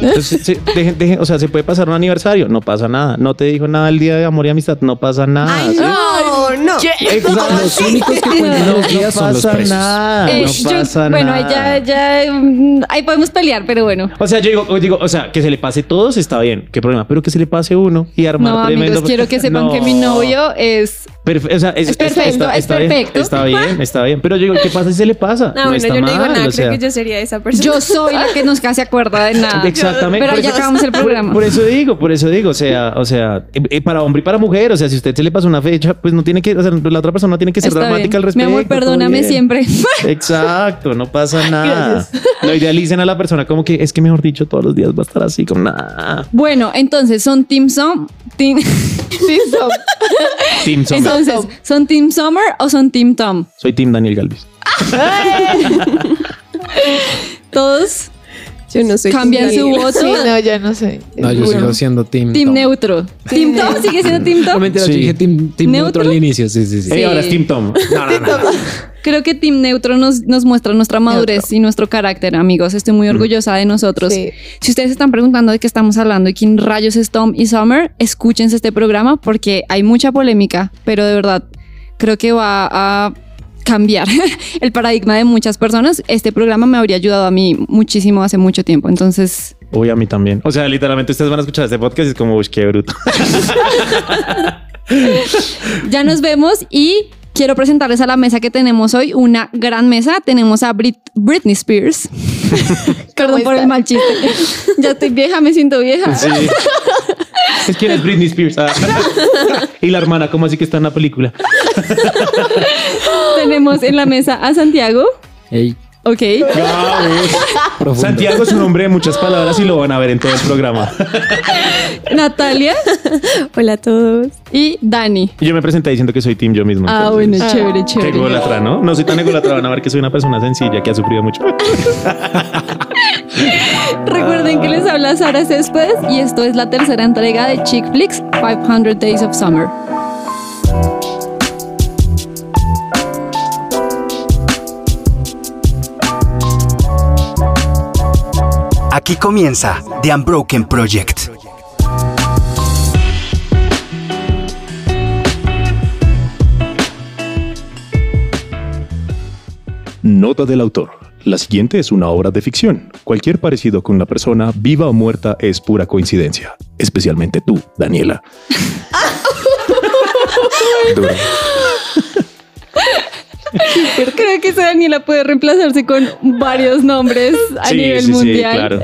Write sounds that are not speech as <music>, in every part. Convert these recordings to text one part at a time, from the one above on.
Entonces, se- dejen- dejen- o sea, se puede pasar un aniversario, no pasa nada. No te dijo nada el día de amor y amistad, no pasa nada. ¿sí? No, no. Exacto. Los únicos que cuentan No, los días no son los pasa precios. nada. Eh, no yo- pasa bueno, ahí nada. ya, ya, mm, ahí podemos pelear, pero bueno. O sea, yo digo, yo digo, o sea, que se le pase todos está bien, qué problema, pero que se le pase uno y armar No, tremendo. amigos, quiero que sepan No. que mi novio es Perfe- o sea, es, Es perfecto, está, es está bien, perfecto. está bien, está bien. Pero yo digo, ¿qué pasa si se le pasa? No, bueno, está yo no digo mal, nada, o sea. creo que yo sería esa persona. Yo soy la que nunca se acuerda de nada. Exactamente. Pero por ya eso- acabamos el por- programa. Por, eso digo, por eso digo, o sea, o sea, eh, eh, para hombre y para mujer, o sea, si usted se le pasa una fecha, pues no tiene que, o sea, la otra persona no tiene que ser Está dramática bien. al respecto. Mi amor, perdóname siempre. <laughs> Exacto, no pasa nada. No idealicen a la persona como que es que mejor dicho todos los días va a estar así como nada. Bueno, entonces, ¿son Team Som? Team... <laughs> Team Summer. entonces, ¿son Team Summer o son Team Tom? Soy Team Daniel Galvis. <laughs> Todos Yo no soy cambian su voto. Sí, no, ya no sé. No, yo sigo siendo Team Team Tom. neutro. ¿Team Tom sigue siendo Team No Tom? yo Sí. dije Team, team neutro ¿Neutro? al inicio. Sí, sí, sí. Eh, ahora es Team Tom. <laughs> No, no, no. Creo que Team Neutro nos, nos muestra nuestra madurez y nuestro carácter, amigos. Estoy muy orgullosa de nosotros. Sí. Si ustedes están preguntando de qué estamos hablando y quién rayos es Tom y Summer, escúchense este programa porque hay mucha polémica, pero de verdad creo que va a cambiar <laughs> el paradigma de muchas personas. Este programa me habría ayudado a mí muchísimo hace mucho tiempo. Entonces, Uy, a mí también. O sea, literalmente ustedes van a escuchar este podcast y es como, uy, qué bruto. <laughs> ya nos vemos y quiero presentarles a la mesa que tenemos hoy, una gran mesa. Tenemos a Brit- Britney Spears. <laughs> Perdón por el mal chiste. ya estoy vieja, me siento vieja. Sí. Es quien es Britney Spears. Ah. y la hermana, ¿cómo así que está en la película? Tenemos en la mesa a Santiago. Ey, Ok. <laughs> Santiago es un hombre de muchas palabras y lo van a ver en todo el programa. <laughs> Natalia Hola a todos. y Dani. Y yo me presenté diciendo que soy Team yo mismo. Ah, entonces- bueno, chévere, Qué chévere. ególatra, ¿no? No soy tan ególatra, van a ver que soy una persona sencilla que ha sufrido mucho. <laughs> Recuerden que les habla Sara Céspedes y esto es la tercera entrega de Chick Flicks 500 Days of Summer. Aquí comienza The Unbroken Project. Nota del autor. La siguiente es una obra de ficción. Cualquier parecido con una persona, viva o muerta, es pura coincidencia. Especialmente tú, Daniela. <laughs> <laughs> Creo que esa Daniela puede reemplazarse con varios nombres a nivel mundial. claro.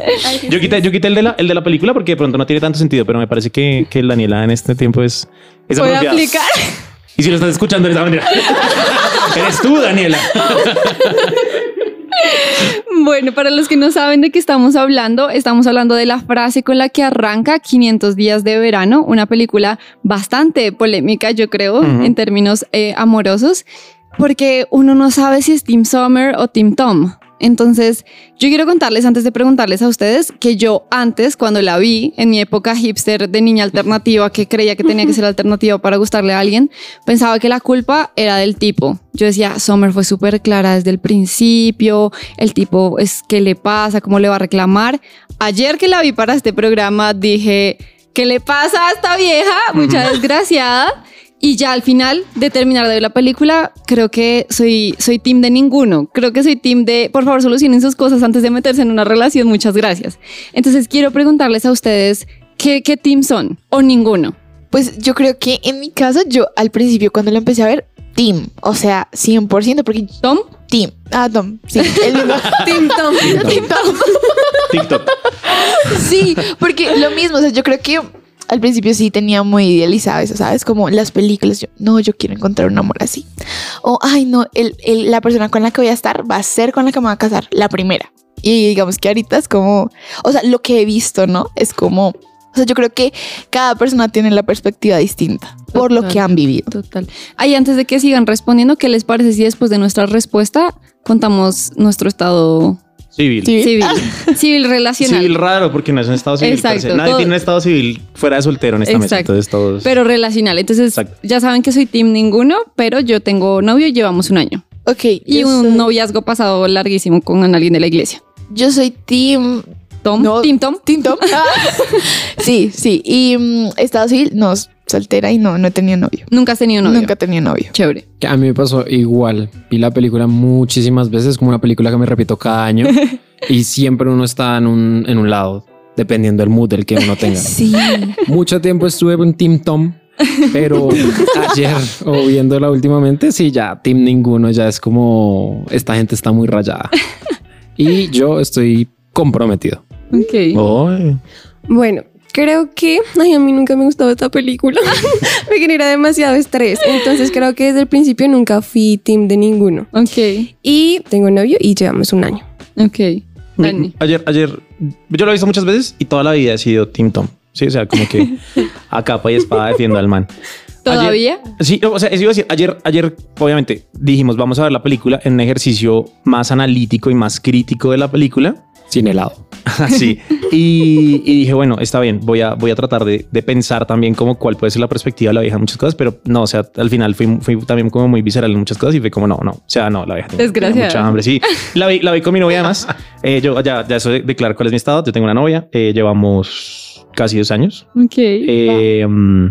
Yo quité, yo quité el, de la, el de la película porque de pronto no tiene tanto sentido, pero me parece que, que el Daniela en este tiempo es, es Puede aplicar. Y si lo estás escuchando de esa manera, eres tú, Daniela. Bueno, para los que no saben de qué estamos hablando, estamos hablando de la frase con la que arranca 500 días de verano, una película bastante polémica, yo creo, en términos eh, amorosos, porque uno no sabe si es Team Summer o Team Tom. Entonces, yo quiero contarles antes de preguntarles a ustedes que yo antes, cuando la vi, en mi época hipster de niña alternativa, que creía que tenía que ser <laughs> alternativa para gustarle a alguien, pensaba que la culpa era del tipo. Yo decía, Summer fue súper clara desde el principio, el tipo es qué le pasa, cómo le va a reclamar. Ayer que la vi para este programa dije, ¿qué le pasa a esta vieja? Mucha desgraciada. Y ya al final de terminar de ver la película, creo que soy, soy team de ninguno. Creo que soy team de, por favor, solucionen sus cosas antes de meterse en una relación. Muchas gracias. Entonces quiero preguntarles a ustedes, ¿qué, qué team son? ¿O ninguno? Pues yo creo que en mi caso, yo al principio cuando lo empecé a ver, Team. O sea, 100%, porque ¿Tom? Team. Ah, Tom. Sí, el mismo. <laughs> Team Tom. Team Tom. TikTok. <laughs> Sí, porque lo mismo, o sea, yo creo que al principio sí tenía muy idealizado eso, ¿sabes? Como las películas, yo, no, yo quiero encontrar un amor así. O, ay, no, el, el- la persona con la que voy a estar va a ser con la que me voy a casar, la primera. Y digamos que ahorita es como, o sea, lo que he visto, ¿no? Es como, o sea, yo creo que cada persona tiene la perspectiva distinta por lo que han vivido. Total. Ahí antes de que sigan respondiendo, ¿qué les parece si después de nuestra respuesta contamos nuestro estado Civil. Civil? <laughs> civil relacional. Civil raro porque no es un estado civil. Exacto, Nadie todo- tiene un estado civil fuera de soltero en esta mesa. Exacto. Entonces todos. Pero relacional. Entonces, Exacto. ya saben que soy team ninguno, pero yo tengo novio y llevamos un año. Ok. Y un soy- noviazgo pasado larguísimo con alguien de la iglesia. Yo soy team Tom. No, Team Tom. Team Tom. <laughs> sí, sí. Y mm, estado civil, no, soltera y no, no he tenido novio. Nunca has tenido novio. Nunca he tenido novio. Chévere. Que a mí me pasó igual. Vi la película muchísimas veces, como una película que me repito cada año. <laughs> y siempre uno está en un, en un lado, dependiendo del mood del que uno tenga. <laughs> Sí. Mucho tiempo estuve en Team Tom, pero <laughs> ayer o viéndola últimamente, sí, ya Team ninguno, ya es como esta gente está muy rayada. Y yo estoy comprometido. Ok. Bueno, creo que ay, a mí nunca me gustaba esta película. <laughs> me genera demasiado estrés. Entonces creo que desde el principio nunca fui team de ninguno. Ok. Y tengo novio y llevamos un año. Ok. Mi-. Ayer, ayer, yo lo he visto muchas veces y toda la vida he sido Team Tom. Sí, o sea, como que <laughs> a capa y espada defiendo al man. ¿Todavía? Ayer- sí, o sea, eso iba a decir, ayer, ayer, obviamente, dijimos, vamos a ver la película en un ejercicio más analítico y más crítico de la película. Sin helado. <laughs> Así. Y, y dije, bueno, está bien, voy a, voy a tratar de, de pensar también como cuál puede ser la perspectiva de la vieja en muchas cosas, pero no, o sea, al final fui, fui también como muy visceral en muchas cosas y fue como, no, no, o sea, no, la vieja tiene, mucha hambre. Sí, la vi, la vi con mi novia además. <laughs> Eh, yo ya, ya eso de declarar cuál es mi estado. Yo tengo una novia, eh, llevamos casi dos años. Ok. Eh, mm,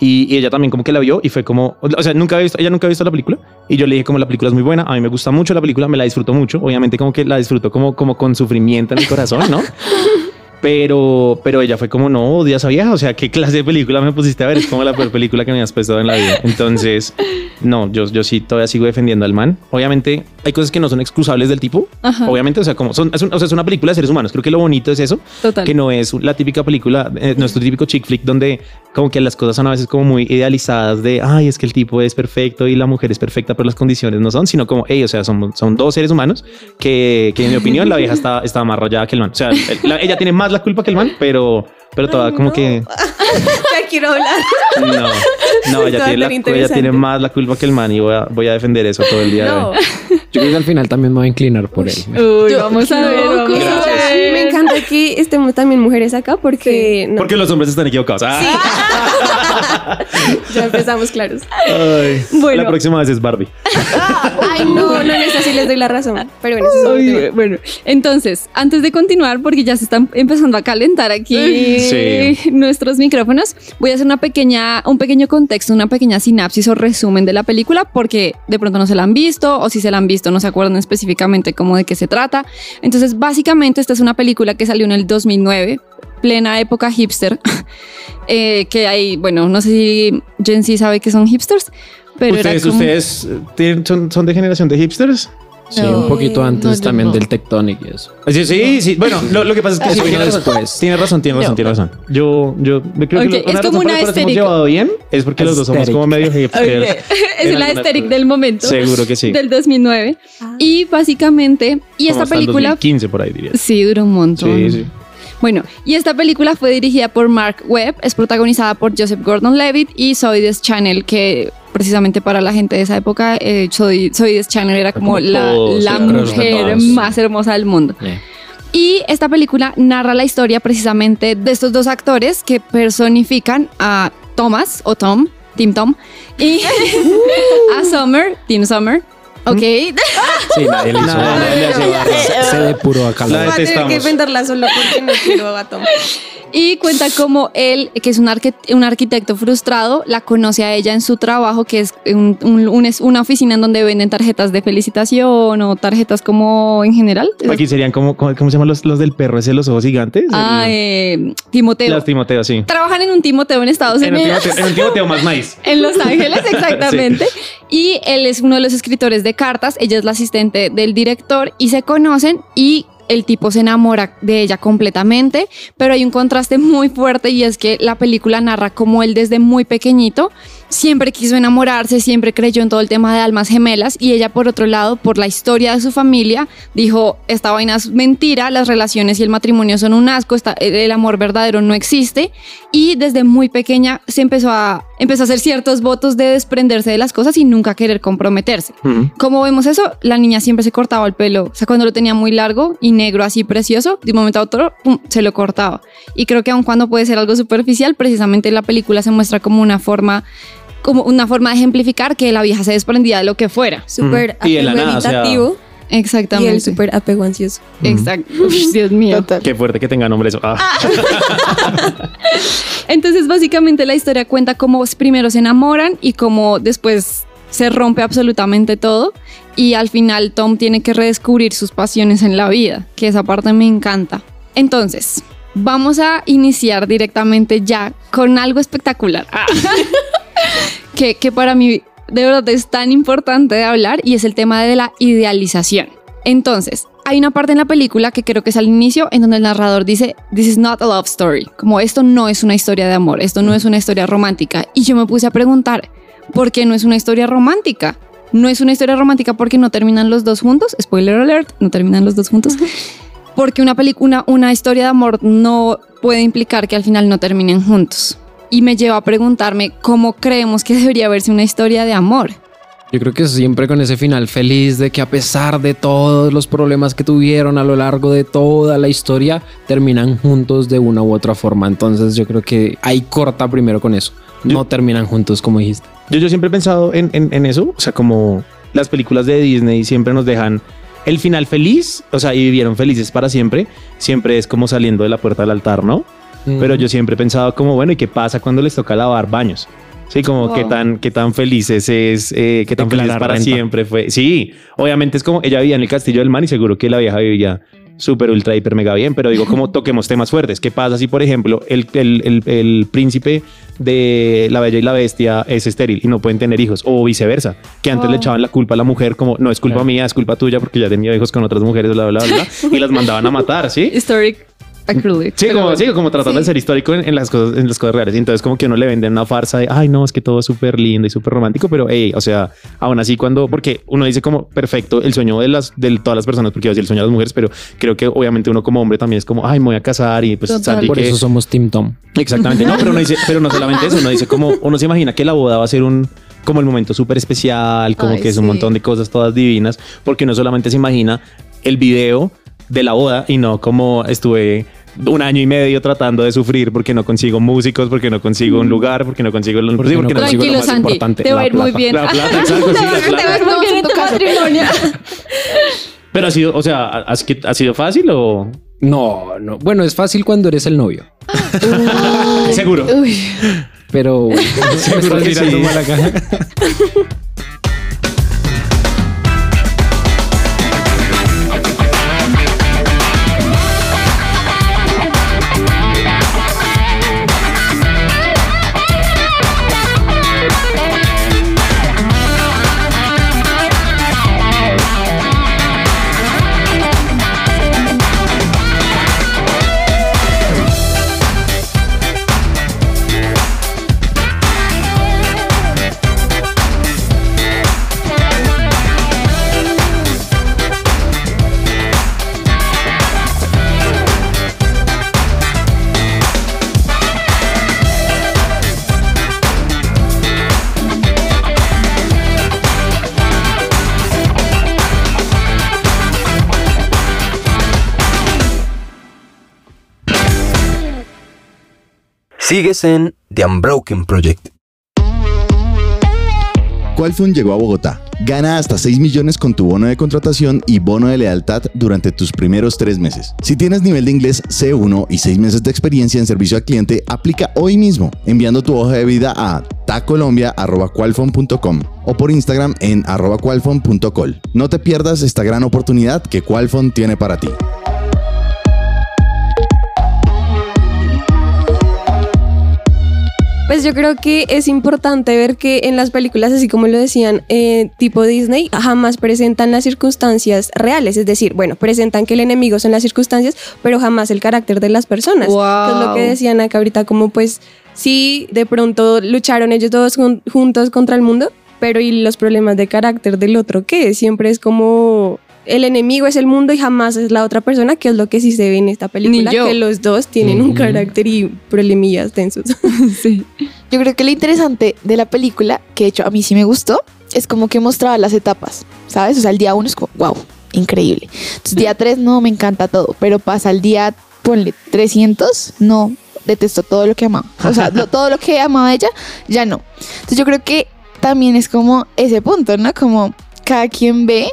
y, y ella también como que la vio y fue como, o sea, nunca había visto, ella nunca había visto la película y yo le dije como la película es muy buena, a mí me gusta mucho la película, me la disfruto mucho, obviamente como que la disfruto como, como con sufrimiento en el corazón, ¿no? <laughs> Pero, pero ella fue como, no, odias a vieja, o sea, ¿qué clase de película me pusiste a ver? Es como la peor película que me has puesto en la vida. Entonces, no, yo, yo sí todavía sigo defendiendo al man. Obviamente hay cosas que no son excusables del tipo, Ajá. obviamente, o sea, como son, es, un- o sea, es una película de seres humanos, creo que lo bonito es eso, Total. que no es la típica película, eh, nuestro típico chick flick donde como que las cosas son a veces como muy idealizadas de, ay, es que el tipo es perfecto y la mujer es perfecta, pero las condiciones no son, sino como, hey, o sea, son, son dos seres humanos que, que en mi opinión la vieja está, está más rayada que el man. O sea, el- la- ella tiene más la culpa que el man, pero, pero toda como que <laughs> Ya quiero hablar. no, no, ella tiene, la- interesante. tiene más la culpa que el man y voy a, voy a defender eso todo el día. de No. hoy. Yo creo que al final también me voy a inclinar por él. Uy, Yo- vamos a ver, vamos a ver. Me encanta que estemos también mujeres acá porque no, Porque los hombres están equivocados. Ah. <laughs> ya empezamos claros. Ay. Bueno. La próxima vez es Barbie. <laughs> Ay, no, no, en esa sí les doy la razón. Pero bueno, ese es tema. bueno, entonces, antes de continuar, porque ya se están empezando a calentar aquí Sí. nuestros micrófonos, voy a hacer una pequeña, un pequeño contexto, una pequeña sinapsis o resumen de la película, porque de pronto no se la han visto, o si se la han visto, no se acuerdan específicamente cómo de qué se trata. Entonces, básicamente, esta es una película que salió en el 2009, plena época hipster, <laughs> eh, que hay, bueno, no sé si Gen Z sabe que son hipsters, pero era ¿Ustedes, como- ustedes eh, son de generación de hipsters? Sí, No. un poquito antes No, yo también no. del Tectonic y eso. Sí, sí, sí. Bueno, lo, lo que pasa es que Eso sí, vino después. Tiene razón, tiene razón, No. tiene razón. Yo, yo creo que lo- es una como razón por una hemos llevado bien es porque los dos somos como medio <laughs> hipsters. <laughs> es la cosas. del momento. Seguro que sí. Del 2009. Ah. Y básicamente, y Como esta película... 2015 por ahí diría. Sí, duró un montón. Sí, sí. Bueno, y esta película fue dirigida por Mark Webb, es protagonizada por Joseph Gordon-Levitt y Zoe Deschanel, que precisamente para la gente de esa época, eh, Zoe, Zoe Deschanel era como, Como la, todos, la mujer más hermosa del mundo. Yeah. Y esta película narra la historia precisamente de estos dos actores que personifican a Thomas o Tom, Tim Tom, y <laughs> a Summer, Tim Summer. Ok, <laughs> Sí, nadie le hizo nadie le hace barra. Se depuró acá La la Voy a tener que inventarla solo porque no quiero a Tom. y cuenta como él, que es un, arque- un arquitecto frustrado, la conoce a ella en su trabajo, que es un- un- es una oficina en donde venden tarjetas de felicitación o tarjetas como en general. Aquí serían como, como- ¿cómo se llaman los, los del perro ese de los ojos gigantes? Ah, El- eh, Timoteo. Las Timoteo, sí. Trabajan en un Timoteo en Estados En un Unidos. Timoteo, en un Timoteo más nice. <laughs> En Los Ángeles, <laughs> exactamente. Y él es uno de los escritores de cartas, ella es la asistente del director y se conocen y el tipo se enamora de ella completamente, pero hay un contraste muy fuerte y es que la película narra como él desde muy pequeñito siempre quiso enamorarse, siempre creyó en todo el tema de almas gemelas y ella por otro lado, por la historia de su familia, dijo, esta vaina es mentira, las relaciones y el matrimonio son un asco, esta- el amor verdadero no existe y desde muy pequeña se empezó a, empezó a hacer ciertos votos de desprenderse de las cosas y nunca querer comprometerse. ¿Cómo vemos eso? La niña siempre se cortaba el pelo. O sea, cuando lo tenía muy largo y negro así precioso, de un momento a otro, pum, se lo cortaba. Y creo que aun cuando puede ser algo superficial, precisamente la película se muestra como una forma como una forma de ejemplificar que la vieja se desprendía de lo que fuera. Súper Y de la nada, o sea, premeditativo. Y el Exactamente. súper apego ansioso. Exacto. <laughs> Uf, Dios mío. Total. Qué fuerte que tenga nombre eso. Ah. <laughs> Entonces, básicamente la historia cuenta cómo primero se enamoran y cómo después se rompe absolutamente todo y al final Tom tiene que redescubrir sus pasiones en la vida, que esa parte me encanta. Entonces, vamos a iniciar directamente ya con algo espectacular. Ah. <laughs> que, que para mí de verdad es tan importante de hablar y es el tema de la idealización. Entonces, hay una parte en la película que creo que es al inicio en donde el narrador dice, This is not a love story. Como esto no es una historia de amor, esto no es una historia romántica. Y yo me puse a preguntar, ¿por qué no es una historia romántica? No es una historia romántica porque no terminan los dos juntos. Spoiler alert, no terminan los dos juntos. <laughs> Porque una película, una historia de amor no puede implicar que al final no terminen juntos. Y me lleva a preguntarme cómo creemos que <laughs> debería verse una historia de amor. Yo creo que siempre con ese final feliz de que a pesar de todos los problemas que tuvieron a lo largo de toda la historia, terminan juntos de una u otra forma. Entonces yo creo que ahí corta primero con eso. No terminan juntos como dijiste. Yo, yo siempre he pensado en, en- en eso, o sea, como las películas de Disney siempre nos dejan el final feliz, o sea, y vivieron felices para siempre, siempre es como saliendo de la puerta del altar, ¿no? Pero yo siempre he pensado como, bueno, ¿y qué pasa cuando les toca lavar baños? Sí, como Wow. qué tan, qué tan felices es, eh, qué tan felices para renta. siempre fue. Sí, obviamente es como ella vivía en el castillo del mar y seguro que la vieja vivía súper, ultra, hiper, mega bien, pero digo, como toquemos temas fuertes. ¿Qué pasa si, por ejemplo, el, el, el, el príncipe de La Bella y la Bestia es estéril y no pueden tener hijos? O viceversa, que antes Wow. le echaban la culpa a la mujer como, no, es culpa Claro. mía, es culpa tuya porque ya tenía hijos con otras mujeres, bla, bla, bla, bla, y las mandaban a matar, ¿sí? Historic acrylic. Sí, como, sí, como tratando de ser histórico en, en las cosas, en las cosas reales. Y entonces como que uno le venden una farsa de, ay, no, es que todo es súper lindo y súper romántico, pero, hey, o sea, aún así cuando, porque uno dice como, perfecto, el sueño de las, de todas las personas, porque iba a decir el sueño de las mujeres, pero creo que obviamente uno como hombre también es como, ay, me voy a casar y pues. Sandy Por que- eso somos Team Tom. Exactamente, no, pero uno dice, pero no solamente eso, uno dice como, uno se imagina que la boda va a ser un, como el momento súper especial, como Ay, que es un sí. montón de cosas todas divinas, porque uno solamente se imagina el video de la boda y no como estuve un año y medio tratando de sufrir porque no consigo músicos, porque no consigo un lugar, porque no consigo, lo- Porque sí, porque no consigo lo más Santi. importante, Te va a ir muy bien. La plata, <laughs> exacto, sí, la Te va a ir muy bien en tu matrimonio. <laughs> Pero ha sido, o sea, ¿ha, ha sido fácil o No, no. Bueno, es fácil cuando eres el novio. <laughs> seguro? Uy, Pero Seguro que sí. mala. Sigues en The Unbroken Project. Qualfund llegó a Bogotá. Gana hasta 6 millones con tu bono de contratación y bono de lealtad durante tus primeros tres meses. Si tienes nivel de inglés C1 y 6 meses de experiencia en servicio al cliente, aplica hoy mismo enviando tu hoja de vida a tacolombia.qualfond.com o por Instagram en arroba. No te pierdas esta gran oportunidad que Qualfond tiene para ti. Pues yo creo que es importante ver que en las películas, así como lo decían, eh, tipo Disney, jamás presentan las circunstancias reales. Es decir, bueno, presentan que el enemigo son las circunstancias, pero jamás el carácter de las personas. Wow. Que es lo que decían acá ahorita, como pues sí, de pronto lucharon ellos todos jun- juntos contra el mundo, pero ¿y los problemas de carácter del otro qué? Siempre es como... El enemigo es el mundo y jamás es la otra persona, que es lo que sí se ve en esta película, que los dos tienen un Ujú. carácter y problemillas tensos. <laughs> sí. Yo creo que lo interesante de la película, que de hecho a mí sí me gustó, es como que mostraba las etapas, ¿sabes? O sea, el día uno es como, wow, increíble. Entonces, día tres, no, me encanta todo, pero pasa el día, ponle 300, no, detesto todo lo que amaba. O sea, lo- todo lo que amaba ella, ya no. Entonces, yo creo que también es como ese punto, ¿no? Como cada quien ve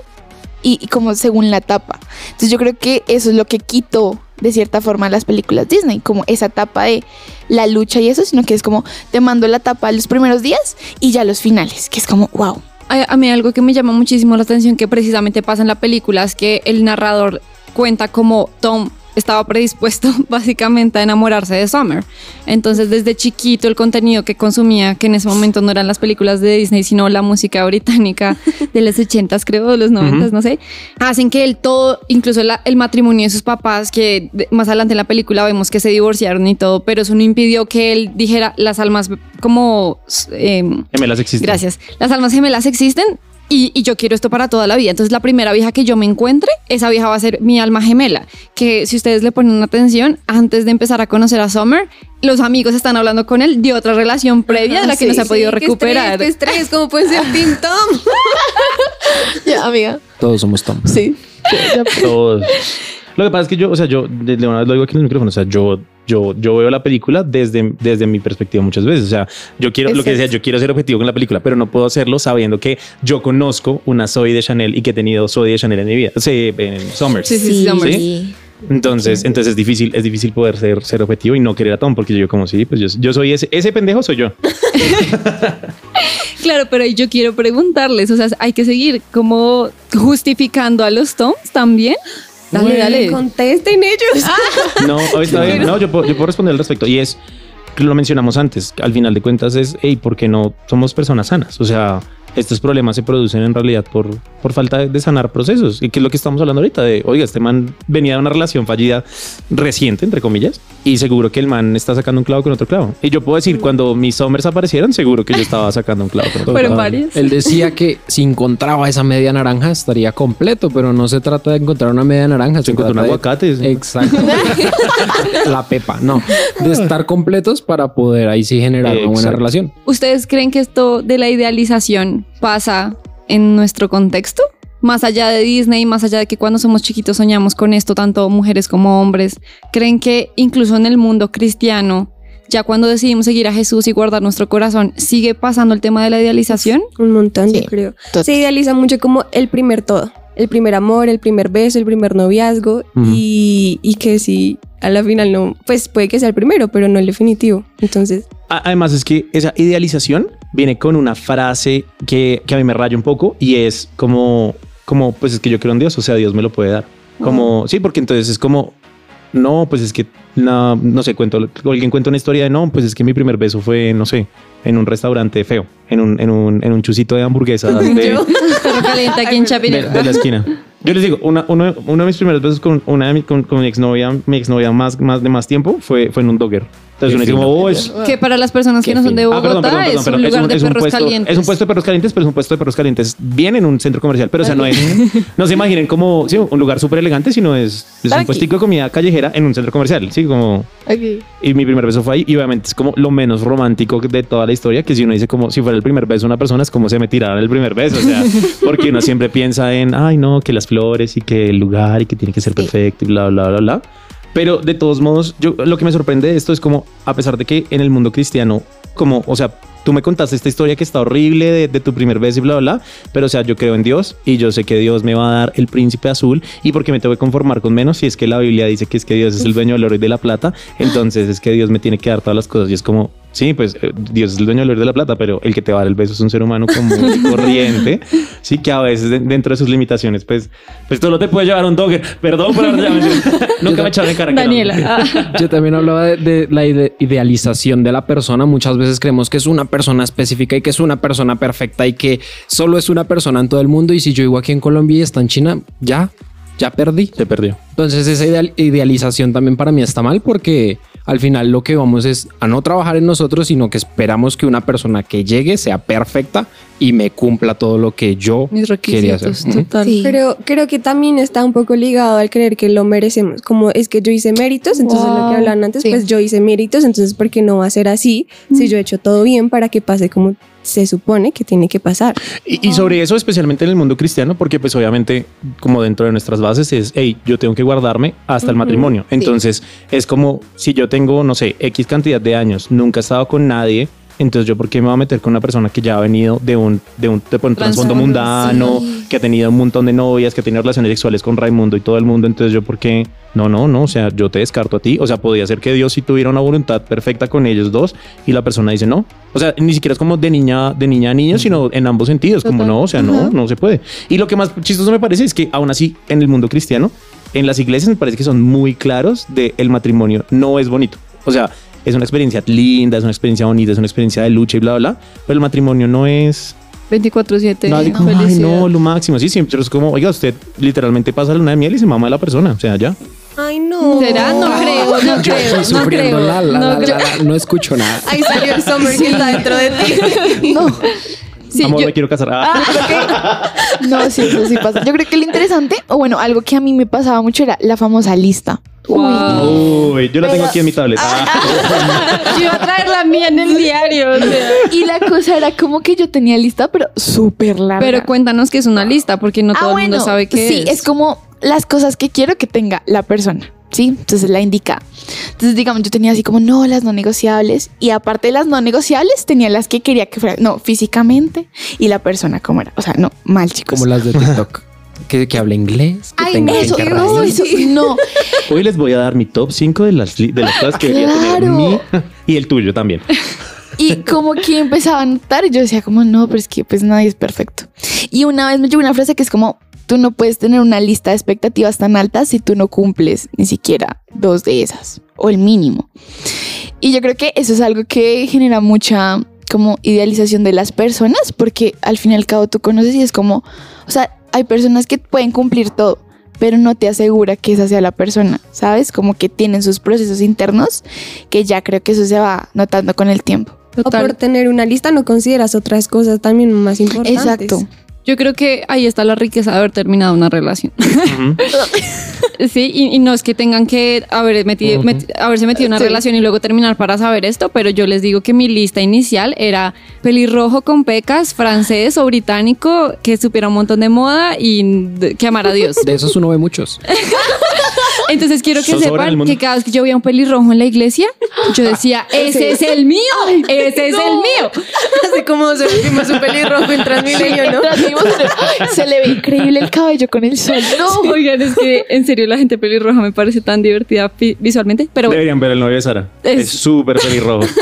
y, como según la etapa. Entonces yo creo que eso es lo que quitó de cierta forma las películas Disney, como esa etapa de la lucha y eso, sino que es como te mando la etapa los primeros días y ya los finales, que es como, wow. A, a mí algo que me llama muchísimo la atención que precisamente pasa en la película es que el narrador cuenta como Tom estaba predispuesto <laughs> básicamente a enamorarse de Summer. Entonces desde chiquito el contenido que consumía, que en ese momento no eran las películas de Disney, sino la música británica <laughs> de los 80s creo, de los 90s, no sé, hacen que él todo, incluso la- el matrimonio de sus papás, que de- más adelante en la película vemos que se divorciaron y todo, pero eso no impidió que él dijera las almas como... em, Gemelas existen. Gracias. Las almas gemelas existen y, y yo quiero esto para toda la vida. Entonces, la primera vieja que yo me encuentre, esa vieja va a ser mi alma gemela. Que si ustedes le ponen atención, antes de empezar a conocer a Summer, los amigos están hablando con él de otra relación previa de la que no se ha podido Qué recuperar. estrés, qué estrés, ¿cómo puede ser Tim Tom? <laughs> Ya, amiga. Todos somos Tom. Sí. Todos. Lo que pasa es que yo, o sea, yo de una vez lo digo aquí en el micrófono, o sea, yo, yo, yo veo la película desde, desde mi perspectiva muchas veces. O sea, yo quiero, lo que decía, yo quiero ser objetivo con la película, pero no puedo hacerlo sabiendo que yo conozco una Zoe de Chanel y que he tenido Zoe de Chanel en mi vida. Sea, en Summers. Sí, sí, sí, Summer. ¿Sí? Entonces, entonces es difícil, es difícil poder ser, ser objetivo y no querer a Tom, porque yo como sí, pues yo, yo soy ese, ese pendejo soy yo. <laughs> Claro, pero yo quiero preguntarles, o sea, hay que seguir como justificando a los Toms también. Dale, dale. Contesten ellos. <laughs> No, hoy está bien. No, yo puedo, yo puedo responder al respecto. Y es, que lo mencionamos antes, al final de cuentas es, hey, ¿por qué no somos personas sanas? O sea, estos problemas se producen en realidad por, por falta de, sanar procesos. Y que es lo que estamos hablando ahorita de, oiga, este man venía de una relación fallida reciente, entre comillas, y seguro que el man está sacando un clavo con otro clavo. Y yo puedo decir, cuando mis Summers aparecieron, seguro que yo estaba sacando un clavo con otro Fueron clavo. varias. Él decía que si encontraba esa media naranja estaría completo, pero no se trata de encontrar una media naranja. Se encontró un de- aguacate. sí. Exacto. <laughs> La pepa, no. De estar completos para poder ahí sí generar una buena relación. ¿Ustedes creen que esto de la idealización pasa en nuestro contexto? Más allá de Disney, más allá de que cuando somos chiquitos soñamos con esto, tanto mujeres como hombres, ¿creen que incluso en el mundo cristiano, ya cuando decidimos seguir a Jesús y guardar nuestro corazón, sigue pasando el tema de la idealización? Un montón, Sí, yo creo. total. Se idealiza mucho como el primer todo. El primer amor, el primer beso, el primer noviazgo. Y, y que si a la final no, pues puede que sea el primero, pero no el definitivo. Entonces, Además es que esa idealización viene con una frase que, que a mí me raya un poco y es como, como, pues es que yo creo en Dios, o sea, Dios me lo puede dar. Como, sí, porque entonces es como, no, pues es que, no, no sé, cuento, alguien cuenta una historia de, no, pues es que mi primer beso fue, no sé, en un restaurante feo, en un, en un, en un chusito de hamburguesas <laughs> de, Yo- caliente aquí en de, la esquina. Yo les digo, una, uno, uno de mis primeros besos con una de mi, con, con mi exnovia, mi exnovia más, más de más tiempo fue, fue en un dogger. Entonces uno dice como, oh, es, Que para las personas que no son de Ah, Bogotá perdón, perdón, perdón, es un lugar de es un perros puesto, calientes. Es un puesto de perros calientes, pero es un puesto de perros calientes bien en un centro comercial. Pero, o sea, no es, no se imaginen como sí, un lugar súper elegante, sino es, es un puestico de comida callejera en un centro comercial. Sí, como. Ok. Y mi primer beso fue ahí. Y obviamente es como lo menos romántico de toda la historia. Que si uno dice como si fuera el primer beso de una persona, es como se me tiraron el primer beso. O sea, <laughs> porque uno siempre piensa en, ay, no, que las flores y que el lugar y que tiene que ser perfecto y bla, bla, bla, bla. Pero de todos modos, yo lo que me sorprende de esto es como, a pesar de que en el mundo cristiano, como, o sea, tú me contaste esta historia que está horrible de, de tu primer beso y bla, bla, bla, pero o sea, yo creo en Dios y yo sé que Dios me va a dar el príncipe azul y porque me tengo que conformar con menos si es que la Biblia dice que es que Dios es el dueño del oro y de la plata, entonces es que Dios me tiene que dar todas las cosas y es como, sí, pues eh, Dios es el dueño del oro de la plata, pero el que te va a dar el beso es un ser humano común y <laughs> corriente, sí, que a veces de- dentro de sus limitaciones, pues, pues tú no te puedes llevar un dogger, perdón por haber <laughs> nunca me echaron en cara. no. Daniela. <laughs> ah. Yo también hablaba de, de la ide- idealización de la persona. Muchas veces creemos que es una persona específica y que es una persona perfecta y que solo es una persona en todo el mundo. Y si yo vivo aquí en Colombia y está en China, ya, ya perdí. Se perdió. Entonces esa ideal- idealización también para mí está mal porque al final lo que vamos es a no trabajar en nosotros, sino que esperamos que una persona que llegue sea perfecta y me cumpla todo lo que yo Mis quería hacer. total. Sí. Pero creo que también está un poco ligado al creer que lo merecemos. Como es que yo hice méritos, entonces lo Wow. que hablaban antes, Sí. pues yo hice méritos, entonces ¿por qué no va a ser así si yo he hecho todo bien para que pase como se supone que tiene que pasar? Y, y sobre eso, especialmente en el mundo cristiano, porque pues obviamente como dentro de nuestras bases es, hey, yo tengo que guardarme hasta el matrimonio. Entonces es como si yo tengo, no sé, X cantidad de años, nunca he estado con nadie, entonces yo por qué me voy a meter con una persona que ya ha venido de un, de un, de un trasfondo mundano, que ha tenido un montón de novias, que ha tenido relaciones sexuales con Raimundo y todo el mundo, entonces yo por qué, no, no, no, o sea, yo te descarto a ti, o sea, podía ser que Dios sí tuviera una voluntad perfecta con ellos dos y la persona dice no, o sea, ni siquiera es como de niña, de niña a niño, sino en ambos sentidos, como no, o sea, no, no se puede. Y lo que más chistoso me parece es que aún así en el mundo cristiano, en las iglesias me parece que son muy claros de el matrimonio no es bonito. O sea, es una experiencia linda, es una experiencia bonita, es una experiencia de lucha y bla, bla, bla. Pero el matrimonio no es... 24-7. No, como, ay, no, lo máximo. Sí, siempre es como, oiga, usted literalmente pasa la luna de miel y se mama de la persona. O sea, ya. Ay, no. ¿Será? No creo, no <laughs> Yo creo, estoy no sufriendo creo. la, la, no la, creo. la, la, no escucho nada. Ahí salió el summer que está dentro de ti. <laughs> No, Sí, Amor, yo- me quiero casar. Ah. no, sí, eso sí pasa. Yo creo que lo interesante, o bueno, algo que a mí me pasaba mucho era la famosa lista. Wow. Uy, yo la tengo aquí en mi tablet. Ah. <laughs> Yo iba a traer la mía en el diario. o sea. Y la cosa era como que yo tenía lista, pero súper larga. Pero cuéntanos que es una lista, porque no Ah, todo el mundo sabe qué sí, es. es como las cosas que quiero que tenga la persona. Sí, entonces la indica. Entonces, digamos, yo tenía así como, no, las no negociables. Y aparte de las no negociables, tenía las que quería que fuera, no, físicamente y la persona como era. O sea, no, mal, chicos. Como las de TikTok. Que, que hable inglés, que Ay, tenga no, eso, 20 no, eso, no. Hoy les voy a dar mi top 5 de las, de las cosas que debería tener Claro. mi y el tuyo también. Y como que empezaba a notar, y yo decía como, no, pero es que pues nadie es perfecto. Y una vez me llegó una frase que es como, tú no puedes tener una lista de expectativas tan altas si tú no cumples ni siquiera dos de esas, o el mínimo. Y yo creo que eso es algo que genera mucha como idealización de las personas, porque al fin y al cabo tú conoces y es como, o sea, hay personas que pueden cumplir todo, pero no te asegura que esa sea la persona, ¿sabes? Como que tienen sus procesos internos, que ya creo que eso se va notando con el tiempo. O por tener una lista no consideras otras cosas también más importantes. Exacto. Yo creo que ahí está la riqueza de haber terminado una relación. Ujú. <laughs> Sí, y, y no es que tengan que haber metido, met- haberse metido en una Sí. relación y luego terminar para saber esto, pero yo les digo que mi lista inicial era pelirrojo con pecas, francés o británico, que supiera un montón de moda y que amara a Dios. De esos uno ve muchos. <laughs> Entonces quiero que sepan que cada vez que yo veía un pelirrojo en la iglesia, yo decía, <laughs> ese es el mío, ese es el mío. <laughs> Así como se vimos un pelirrojo en Transmilenio, ¿no? Se le ve increíble el cabello con el sol. No, Oigan, es que en serio la gente pelirroja me parece tan divertida visualmente, pero Deberían ver el novio de Sara. Es- Es súper pelirrojo. <laughs>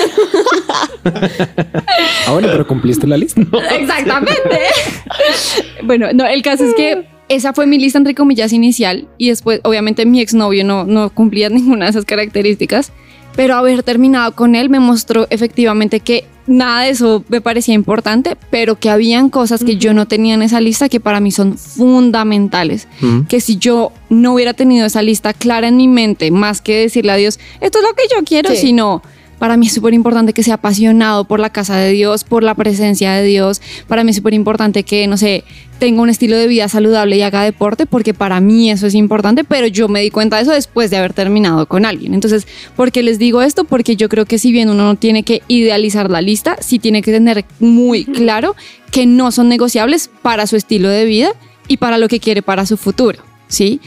Ah, bueno, pero cumpliste la lista. <laughs> Exactamente. <laughs> bueno, no, el caso es que esa fue mi lista entre comillas inicial y después obviamente mi exnovio no, no cumplía ninguna de esas características, pero haber terminado con él me mostró efectivamente que nada de eso me parecía importante, pero que habían cosas que yo no tenía en esa lista que para mí son fundamentales, que si yo no hubiera tenido esa lista clara en mi mente, más que decirle a Dios, esto es lo que yo quiero, Sí. sino para mí es súper importante que sea apasionado por la casa de Dios, por la presencia de Dios. Para mí es súper importante que, no sé, tenga un estilo de vida saludable y haga deporte, porque para mí eso es importante, pero yo me di cuenta de eso después de haber terminado con alguien. Entonces, ¿por qué les digo esto? Porque yo creo que si bien uno no tiene que idealizar la lista, sí tiene que tener muy claro que no son negociables para su estilo de vida y para lo que quiere para su futuro, ¿sí?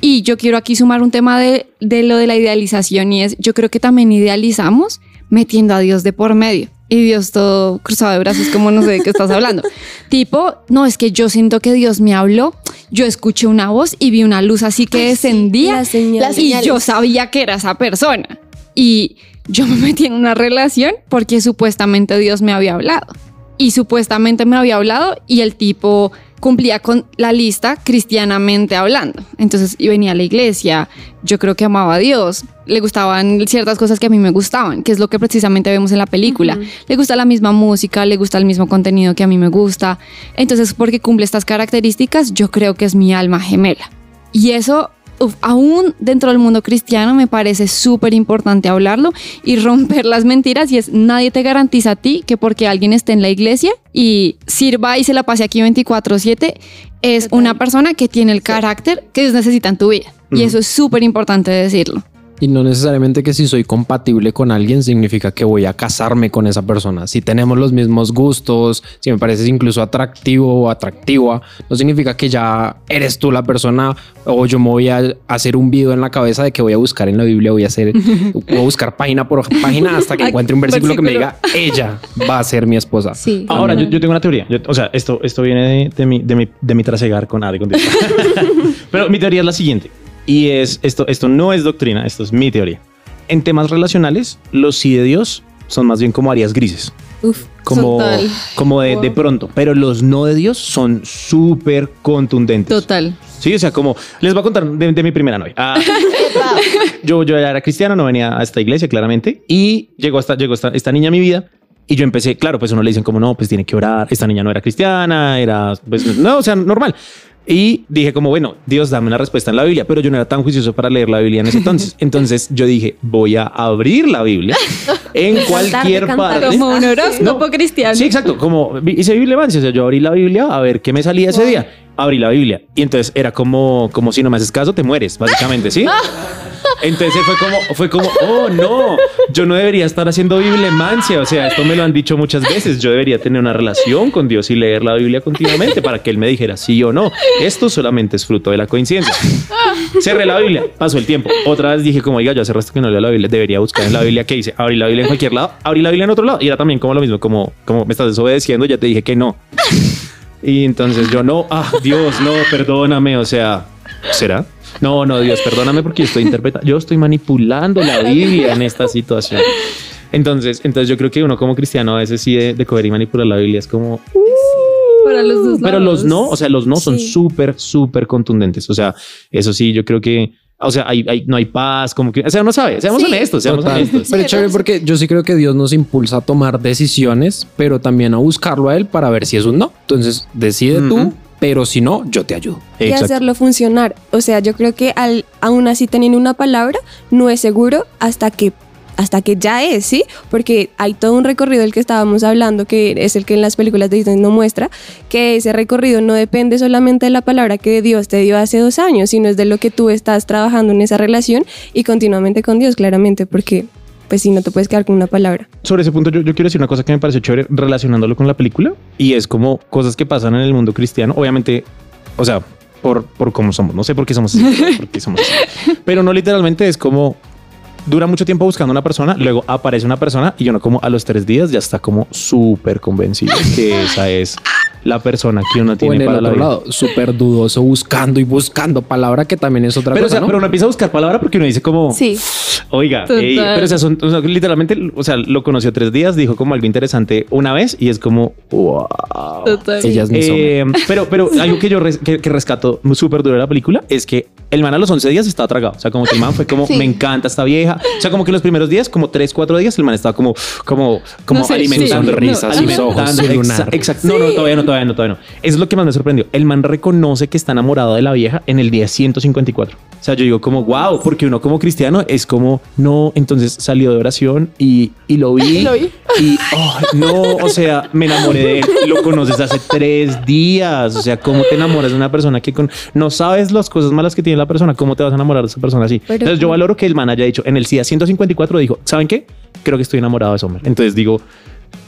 Y yo quiero aquí sumar un tema de, de lo de la idealización y es, yo creo que también idealizamos metiendo a Dios de por medio. Y Dios todo cruzado de brazos, como no sé de qué estás hablando. <laughs> tipo, no, es que yo siento que Dios me habló, yo escuché una voz y vi una luz así que descendía Las señales. Las y yo sabía que era esa persona. Y yo me metí en una relación porque supuestamente Dios me había hablado. Y supuestamente me había hablado y el tipo cumplía con la lista cristianamente hablando. Entonces y venía a la iglesia, yo creo que amaba a Dios, le gustaban ciertas cosas que a mí me gustaban, que es lo que precisamente vemos en la película. Le gusta la misma música, le gusta el mismo contenido que a mí me gusta. Entonces, porque cumple estas características, yo creo que es mi alma gemela. Y eso, uf, aún dentro del mundo cristiano, me parece súper importante hablarlo y romper las mentiras. Y es, nadie te garantiza a ti que porque alguien esté en la iglesia y sirva y se la pase aquí 24/7, es Total. una persona que tiene el carácter que Dios necesita en tu vida. Y eso es súper importante decirlo. Y no necesariamente que si soy compatible con alguien significa que voy a casarme con esa persona. Si tenemos los mismos gustos, si me pareces incluso atractivo o atractiva, no significa que ya eres tú la persona o yo me voy a hacer un video en la cabeza de que voy a buscar en la Biblia, voy a hacer, <laughs> voy a buscar página por página hasta que encuentre un versículo, que me diga, ella va a ser mi esposa. Sí. Ahora, yo, yo tengo una teoría. Yo- o sea, esto, esto viene de, de mi, de, mi, de mi trasegar con Adi. con Dios. Pero mi teoría es la siguiente. Y es esto, esto no es doctrina, esto es mi teoría. En temas relacionales, los sí de Dios son más bien como áreas grises. Uf. Como, Total. como de, de pronto. Pero los no de Dios son súper contundentes. Total. Sí, o sea, como les voy a contar de, de mi primera novia. Ah, <laughs> yo, yo era cristiano, no venía a esta iglesia, claramente. Y llegó, esta, llegó esta, esta niña a mi vida. Y yo empecé, claro, pues uno le dicen como no, pues tiene que orar. Esta niña no era cristiana, era, pues no, o sea, normal. Y dije como, bueno, Dios, dame una respuesta en la Biblia, pero yo no era tan juicioso para leer la Biblia en ese entonces. <laughs> Entonces yo dije, voy a abrir la Biblia en <laughs> cualquier parte. Como un horóscopo No. cristiano. Sí, exacto. Como hice bibliomancia, o sea, yo abrí la Biblia a ver qué me salía ese día. Abrí la Biblia y entonces era como, como si no me haces caso, te mueres, básicamente, ¿sí? <laughs> Entonces fue como, fue como, oh no, yo no debería estar haciendo bibliomancia. O sea, esto me lo han dicho muchas veces. Yo debería tener una relación con Dios y leer la Biblia continuamente para que Él me dijera sí o no. Esto solamente es fruto de la coincidencia. Cerré la Biblia, pasó el tiempo. Otra vez dije, como, oiga, yo hace resto que no leo la Biblia, debería buscar en la Biblia qué dice. Abrí la Biblia en cualquier lado, abrí la Biblia en otro lado. Y era también como lo mismo, como, como me estás desobedeciendo, ya te dije que no. Y entonces yo, no, ah, Dios, no, perdóname. O sea, ¿será? No, no, Dios, perdóname porque yo estoy interpretando, yo estoy manipulando la Biblia en esta situación. Entonces, entonces yo creo que uno como cristiano a veces sí de, de coger y manipular la Biblia es como, Para los dos pero lados. los no, o sea, los no son Sí. súper, súper contundentes. O sea, eso sí, yo creo que, o sea, hay, hay- no hay paz, como que, o sea, no sabe, seamos Sí. honestos, seamos Total. honestos. Pero chévere porque yo sí creo que Dios nos impulsa a tomar decisiones, pero también a buscarlo a Él para ver si es un no. Entonces decide Ujú. tú, pero si no, yo te ayudo. y Exacto. hacerlo funcionar. O sea, yo creo que al, aún así teniendo una palabra, no es seguro hasta que hasta que ya es, ¿sí? Porque hay todo un recorrido del que estábamos hablando, que es el que en las películas de Disney no muestra, que ese recorrido no depende solamente de la palabra que Dios te dio hace dos años, sino es de lo que tú estás trabajando en esa relación y continuamente con Dios, claramente, porque pues si no te puedes quedar con una palabra. sobre ese punto yo, yo quiero decir una cosa que me parece chévere relacionándolo con la película y es como cosas que pasan en el mundo cristiano, obviamente, o sea, por, por cómo somos, no sé por qué somos así, por qué somos así. <laughs> pero no literalmente es como dura mucho tiempo buscando una persona, luego aparece una persona y uno como a los tres días ya está como súper convencido que esa es la persona que uno O tiene en el para otro lado, súper dudoso, buscando y buscando palabra que también es otra Pero, o cosa. sea, ¿no? pero uno empieza a buscar palabra porque uno dice como, Sí. Oiga, ey, pero o sea, son, o sea, literalmente, o sea, lo conoció tres días, dijo como algo interesante una vez y es como, wow. Total. Ella es mi Eh, pero, pero <laughs> algo que yo res- que, que rescato súper duro de la película es que el man a los 11 días estaba tragado. O sea, como que el man fue como, Sí. me encanta esta vieja. O sea, como que los primeros días, como tres, cuatro días, el man estaba como, como, como No sé, alimentando sí, risas, no, alimentando. sus ojos, su Exa- lunar. Exacto. No, no, todavía no, todavía no, todavía no. Eso es lo que más me sorprendió. El man reconoce que está enamorado de la vieja en el día 154. O sea, yo digo como, wow, porque uno como cristiano es como, no, entonces salió de oración y, y lo vi. <laughs> Lo vi. Y, no, o sea, me enamoré de él. Lo conoces hace tres días. O sea, ¿cómo te enamoras de una persona que con, no sabes las cosas malas que tiene la persona? ¿Cómo te vas a enamorar de esa persona así? Pero- Entonces yo valoro que el man haya dicho, en el día 154 dijo, ¿saben qué? Creo que estoy enamorado de Sommer. Entonces digo,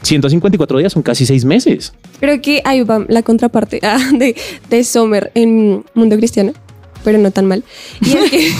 154 días son casi seis meses. Creo que ahí va la contraparte <laughs> ah, de, de Sommer en Mundo Cristiano, pero no tan mal. Y es que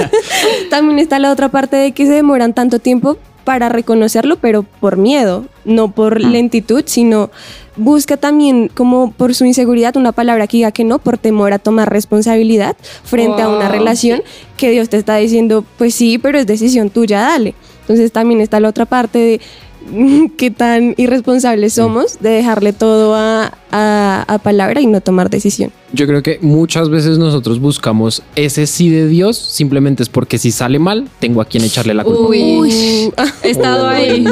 <laughs> también está la otra parte de que se demoran tanto tiempo para reconocerlo, pero por miedo, no por lentitud, sino busca también como por su inseguridad una palabra que diga que no, por temor a tomar responsabilidad frente a una relación que Dios te está diciendo, pues sí, pero es decisión tuya, dale. Entonces también está la otra parte de <laughs> qué tan irresponsables somos de dejarle todo a, a- a palabra y no tomar decisión. Yo creo que muchas veces nosotros buscamos ese sí de Dios, simplemente es porque si sale mal, tengo a quien echarle la culpa. Uy, <laughs> he estado ahí.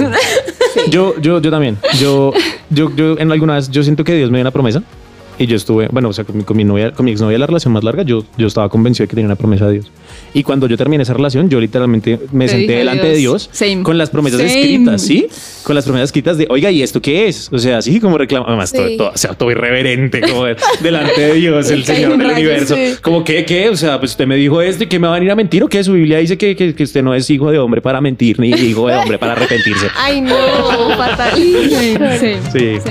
Yo, yo, yo también. Yo, yo, yo en alguna vez, yo siento que Dios me dio una promesa y yo estuve, bueno, o sea, con mi, con mi novia, con mi exnovia la relación más larga, yo, yo estaba convencido de que tenía una promesa de Dios. Y cuando yo terminé esa relación, yo literalmente me Te senté delante de Dios. Dios Same. con las promesas Same. escritas, ¿sí? Con las promesas escritas de, oiga, ¿y esto qué es? O sea, así como reclama, además, Sí. todo, todo- o sea, todo irreverente, como de- delante de Dios, el Señor del rayo, universo. sí. Como, ¿qué, qué? O sea, pues usted me dijo esto y que me va a venir a mentir o qué? Su Biblia dice que, que, que usted no es hijo de hombre para mentir, ni hijo de hombre para arrepentirse. <laughs> Ay, no, fatal. Sí, sí.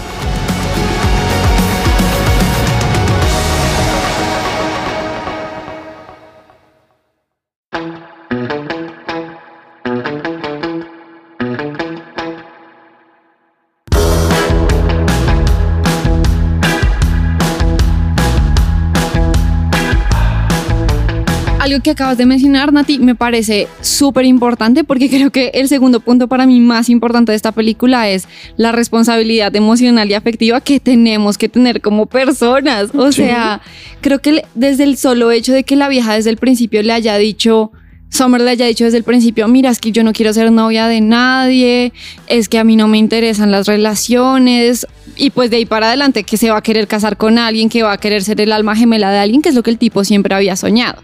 Que acabas de mencionar, Nati, me parece súper importante porque creo que el segundo punto para mí más importante de esta película es la responsabilidad emocional y afectiva que tenemos que tener como personas. O sea, creo que desde el solo hecho de que la vieja desde el principio le haya dicho, Summer le haya dicho desde el principio, mira, es que yo no quiero ser novia de nadie, es que a mí no me interesan las relaciones, y pues de ahí para adelante que se va a querer casar con alguien, que va a querer ser el alma gemela de alguien, que es lo que el tipo siempre había soñado.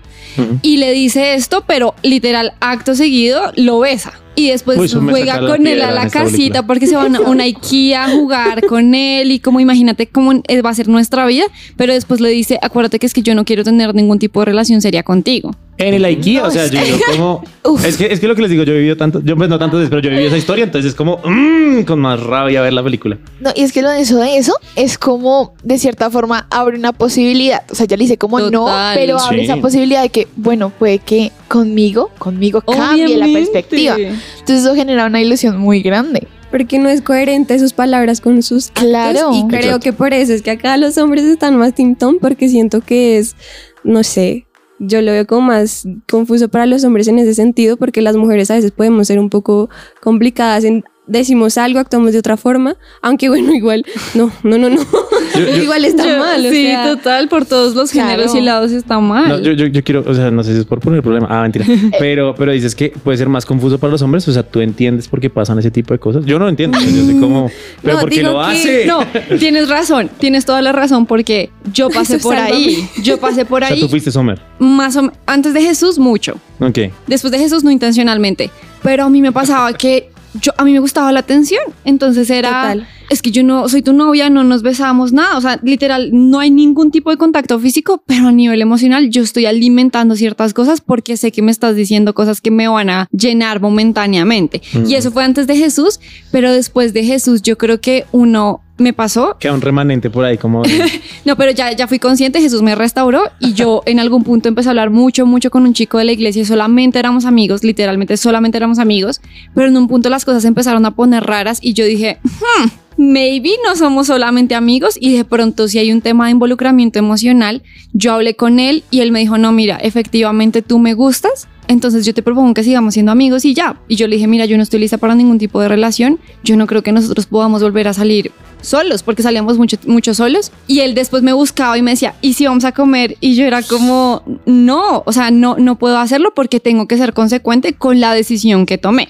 Y le dice esto, pero literal, acto seguido, lo besa. Y después Uy, juega con él a la casita porque se van a una <laughs> IKEA a jugar con él y como imagínate cómo es- va a ser nuestra vida, pero después le dice, acuérdate que es que yo no quiero tener ningún tipo de relación seria contigo. En el IKEA, No, o sea, es yo, como... <laughs> Es que, es que lo que les digo, yo he vivido tanto, yo pues no veces, pero yo he vivido esa historia, entonces es como mm, con más rabia ver la película. No, y es que lo de eso de eso es como, de cierta forma, abre una posibilidad. O sea, ya le dice como no, pero abre Sí. esa posibilidad de que, bueno, puede que conmigo, conmigo cambie la perspectiva. Entonces eso genera una ilusión muy grande. Porque no es coherente sus palabras con sus actos. Claro. Y creo Exacto. que por eso es que acá los hombres están más Tim Tom, porque siento que es, no sé, yo lo veo como más confuso para los hombres en ese sentido, porque las mujeres a veces podemos ser un poco complicadas en decimos algo, actuamos de otra forma, aunque bueno, <laughs> igual, no, no, no, no, <laughs> igual está Yo- mal. o sí, sea, total, por todos los Claro. géneros y lados está mal. No, yo, yo, yo quiero, o sea, no sé si es por poner problema. Ah, mentira. <laughs> Pero, pero dices que puede ser más confuso para los hombres. O sea, tú entiendes por qué pasan ese tipo de cosas. Yo no entiendo. Yo sé cómo, pero No, ¿por qué digo lo que- hace? No, tienes razón, tienes toda la razón porque yo pasé por ahí, yo pasé por O sea, ahí tú fuiste Sommer. más o menos antes de Jesús mucho, Ok. después de Jesús no intencionalmente, pero a mí me pasaba que yo a mí me gustaba la atención, entonces era Total. es que yo no soy tu novia, no nos besamos nada, o sea, literal no hay ningún tipo de contacto físico, pero a nivel emocional yo estoy alimentando ciertas cosas porque sé que me estás diciendo cosas que me van a llenar momentáneamente. Y eso fue antes de Jesús, pero después de Jesús yo creo que uno me pasó Queda un remanente por ahí como... <laughs> no, pero ya, ya fui consciente, Jesús me restauró y yo <laughs> en algún punto empecé a hablar mucho, mucho con un chico de la iglesia y solamente éramos amigos, literalmente solamente éramos amigos, pero en un punto las cosas empezaron a poner raras y yo dije, "Hmm, maybe no somos solamente amigos y de pronto si hay un tema de involucramiento emocional, yo hablé con él y él me dijo, no, mira, efectivamente tú me gustas. Entonces yo te propongo que sigamos siendo amigos y ya. Y yo le dije, mira, yo no estoy lista para ningún tipo de relación. Yo no creo que nosotros podamos volver a salir solos, porque salíamos mucho, mucho solos. Y él después me buscaba y me decía, ¿y si vamos a comer? Y yo era como, no, o sea, no, no puedo hacerlo porque tengo que ser consecuente con la decisión que tomé.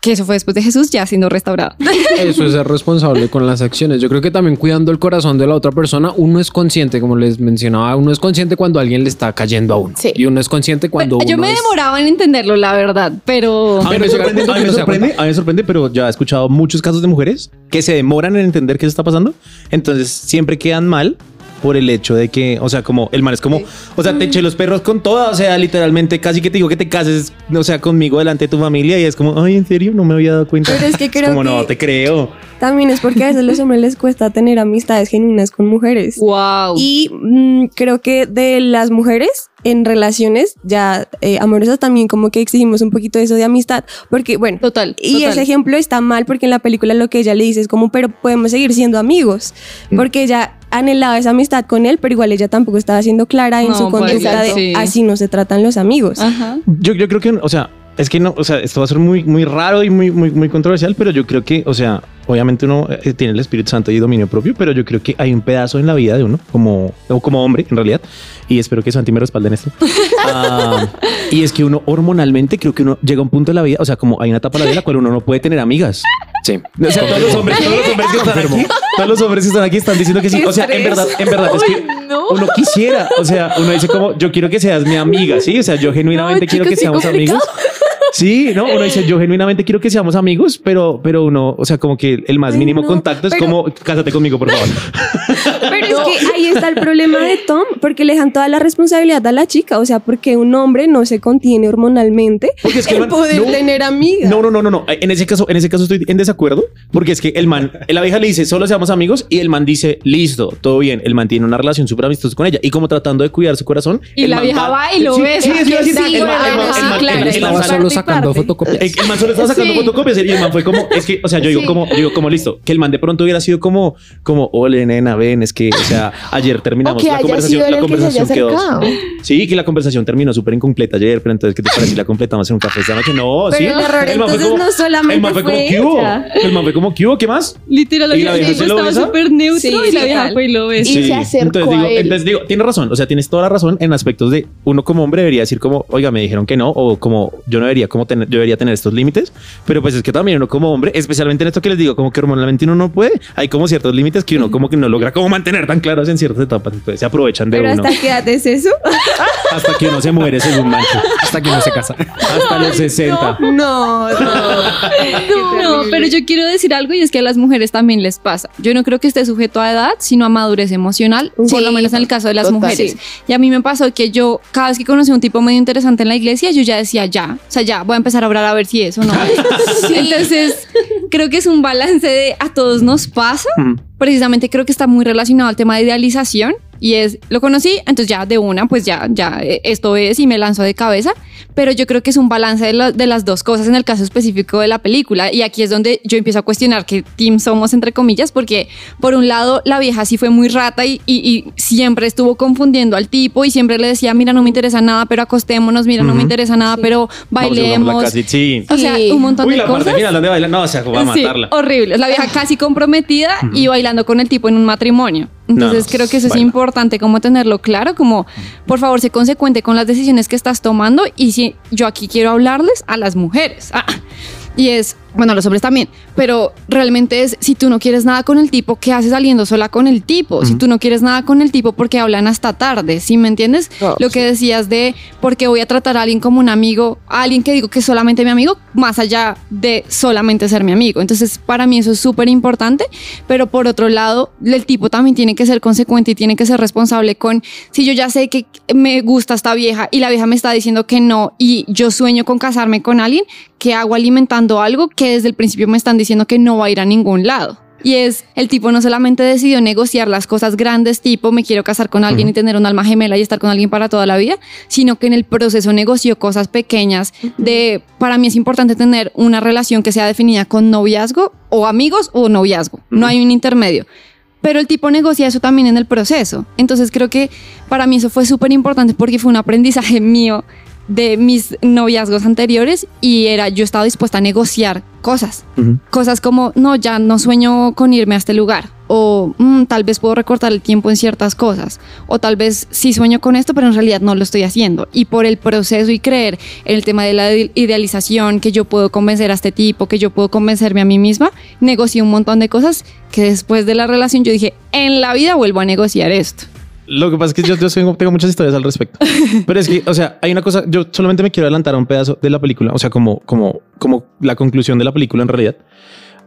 Que eso fue después de Jesús ya siendo restaurado. <laughs> Eso es ser responsable con las acciones. Yo creo que también cuidando el corazón de la otra persona, uno es consciente, como les mencionaba, uno es consciente cuando alguien le está cayendo a uno. Sí. Y uno es consciente cuando yo uno me es- demoraba en entenderlo, la verdad, pero... A mí me sorprende, a mí me sorprende, a mí me sorprende, pero ya he escuchado muchos casos de mujeres que se demoran en entender qué se está pasando. Entonces siempre quedan mal por el hecho de que, o sea, como el man es como, o sea, te eché los perros con toda, o sea, literalmente casi que te digo que te cases, o sea, conmigo delante de tu familia y es como, ay, en serio, no me había dado cuenta. Pero es que <laughs> creo como, que- no, te creo. También es porque a veces a los hombres les cuesta tener amistades genuinas con mujeres. Wow. Y mm, creo que de las mujeres en relaciones ya eh, amorosas también como que exigimos un poquito de eso de amistad. Porque, bueno, Total. y total. ese ejemplo está mal porque en la película lo que ella le dice es como, pero podemos seguir siendo amigos. Mm. Porque ella anhelaba esa amistad con él, pero igual ella tampoco estaba siendo clara en No, su pues, conducta de sí. así no se tratan los amigos. Ajá. Yo, yo creo que, o sea, es que no, o sea, esto va a ser muy, muy raro y muy, muy, muy controversial, pero yo creo que, o sea, obviamente uno eh, tiene el Espíritu Santo y dominio propio, pero yo creo que hay un pedazo en la vida de uno, como, o como hombre, en realidad, y espero que Santi me respalde en esto. <laughs> Ah, y es que uno hormonalmente creo que uno llega a un punto de la vida, o sea, como hay una etapa de la vida en la cual uno no puede tener amigas. Sí. O sea, todos los hombres, todos los hombres que están aquí, todos los hombres que están aquí están diciendo que sí. O sea, en verdad, en verdad es que no. uno quisiera, o sea, uno dice como, yo quiero que seas mi amiga, sí, o sea, yo genuinamente No, quiero chicos, que seamos amigos. Sí, no, uno dice, yo genuinamente quiero que seamos amigos, pero, pero uno, o sea, como que el más Ay, mínimo no, contacto es pero- como, cásate conmigo, por favor. <laughs> Pero es que ahí está el problema de Tom, porque le dejan toda la responsabilidad a la chica, o sea, porque un hombre no se contiene hormonalmente Porque es que el man- poder no. tener amigas. No, no, no, no, no. En ese caso, en ese caso estoy en desacuerdo, porque es que el man, la vieja le dice, solo seamos amigos, y el man dice, listo, todo bien. El man tiene una relación súper amistosa con ella, y como tratando de cuidar su corazón. Y la vieja va y lo Sí, besa. Sí, sí, sí, sí, Sí, el man- el man- el sí, man- el man- Estaba el man- solo sacando parte. fotocopias. El, el man solo estaba sacando Sí. fotocopias y el man fue como, es que, o sea, yo digo Sí. como, yo digo como listo, que el man de pronto hubiera sido como, como, ole, nena, ven, es que, o sea, ayer terminamos la conversación, la que conversación quedó. Sí, que la conversación terminó súper incompleta ayer, pero entonces, ¿qué te parece si la completamos en un café esta noche? No, Pero sí. el error man fue entonces no solamente el man fue como, ¿qué hubo? El man fue como, ¿qué hubo? ¿Qué más? Literal, la ¿Y la vieja estaba súper neutro Sí, y la vieja fue y lo besó. Y se acercó entonces digo, entonces digo, tienes razón, o sea, tienes toda la razón en aspectos de uno como hombre debería decir como, oiga, me dijeron que no, o como yo no debería como tener, debería tener estos límites, pero pues es que también uno como hombre, especialmente en esto que les digo, como que hormonalmente uno no puede, hay como ciertos límites que uno como que no logra como mantener tan claros en ciertas etapas, entonces se aprovechan de Pero uno hasta qué edad es eso? <laughs> hasta que uno se muere según Mancho, Hasta que no se casa. hasta los 60. No, No, <laughs> pero yo quiero decir algo y es que a las mujeres también les pasa. Yo no creo que esté sujeto a edad, sino a madurez emocional, por Sí, lo menos en el caso de las total. mujeres. Sí. Y a mí me pasó que yo, cada vez que conocí a un tipo medio interesante en la iglesia, yo ya decía, ya, o sea, ya, voy a empezar a orar a ver si es o no. <laughs> Entonces, creo que es un balance de a todos nos pasa. Ujú. Precisamente creo que está muy relacionado al tema de idealización y es, lo conocí, entonces ya de una, pues ya, ya, eh, esto es y me lanzo de cabeza, pero yo creo que es un balance de, la- de las dos cosas en el caso específico de la película y aquí es donde yo empiezo a cuestionar qué team somos entre comillas, porque por un lado la vieja sí fue muy rata y, y- y siempre estuvo confundiendo al tipo y siempre le decía, mira, no me interesa nada, pero acostémonos, mira, no me interesa nada, pero bailemos. casa y- sí. O sea, Sí. un montón Uy, de la cosas. parte final donde baila, no, o sea, va a Sí, matarla. horrible. La vieja <laughs> casi comprometida y bailando con el tipo en un matrimonio. Entonces No, creo que eso es importante como tenerlo claro, como por favor sé consecuente con las decisiones que estás tomando y si yo aquí quiero hablarles a las mujeres. Ah, y es, bueno, los hombres también, pero realmente es, si tú no quieres nada con el tipo, ¿qué haces saliendo sola con el tipo? Si tú no quieres nada con el tipo, porque hablan hasta tarde? ¿Sí me entiendes? Oh, Lo que decías de, porque voy a tratar a alguien como un amigo, a alguien que digo que es solamente mi amigo, más allá de solamente ser mi amigo. Entonces, para mí eso es súper importante, pero por otro lado, el tipo también tiene que ser consecuente y tiene que ser responsable con, si yo ya sé que me gusta esta vieja y la vieja me está diciendo que no y yo sueño con casarme con alguien, ¿qué hago alimentando algo que desde el principio me están diciendo que no va a ir a ningún lado? Y es, el tipo no solamente decidió negociar las cosas grandes, tipo me quiero casar con alguien y tener un alma gemela y estar con alguien para toda la vida, sino que en el proceso negoció cosas pequeñas de, para mí es importante tener una relación que sea definida con noviazgo o amigos o noviazgo, no hay un intermedio. Pero el tipo negocia eso también en el proceso. Entonces creo que para mí eso fue súper importante porque fue un aprendizaje mío de mis noviazgos anteriores y era yo estaba dispuesta a negociar cosas. Cosas como, no, ya no sueño con irme a este lugar. O "Mm, tal vez puedo recortar el tiempo en ciertas cosas. O tal vez sí sueño con esto, pero en realidad no lo estoy haciendo. Y por el proceso y creer en el tema de la ide- idealización, que yo puedo convencer a este tipo, que yo puedo convencerme a mí misma, negocié un montón de cosas que después de la relación yo dije, en la vida vuelvo a negociar esto. Lo que pasa es que yo, yo tengo, tengo muchas historias al respecto. Pero es que, o sea, hay una cosa, yo solamente me quiero adelantar a un pedazo de la película, o sea, como, como, como la conclusión de la película en realidad.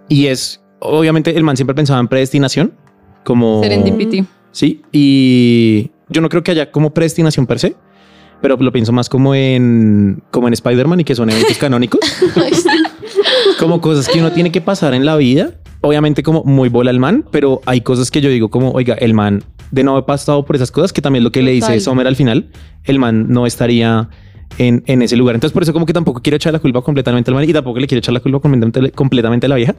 Y es, obviamente, el man siempre pensaba en predestinación, como... Serendipity. Sí, y yo no creo que haya como predestinación per se, pero lo pienso más como en, como en Spider-Man y que son eventos canónicos, <laughs> como cosas que uno tiene que pasar en la vida. Obviamente como muy bola el man, pero hay cosas que yo digo como, oiga, el man de no haber pasado por esas cosas, que también lo que le dice. Sommer al final, el man no estaría en, en ese lugar. Entonces por eso como que tampoco quiero echar la culpa completamente al man y tampoco le quiero echar la culpa completamente, completamente a la vieja.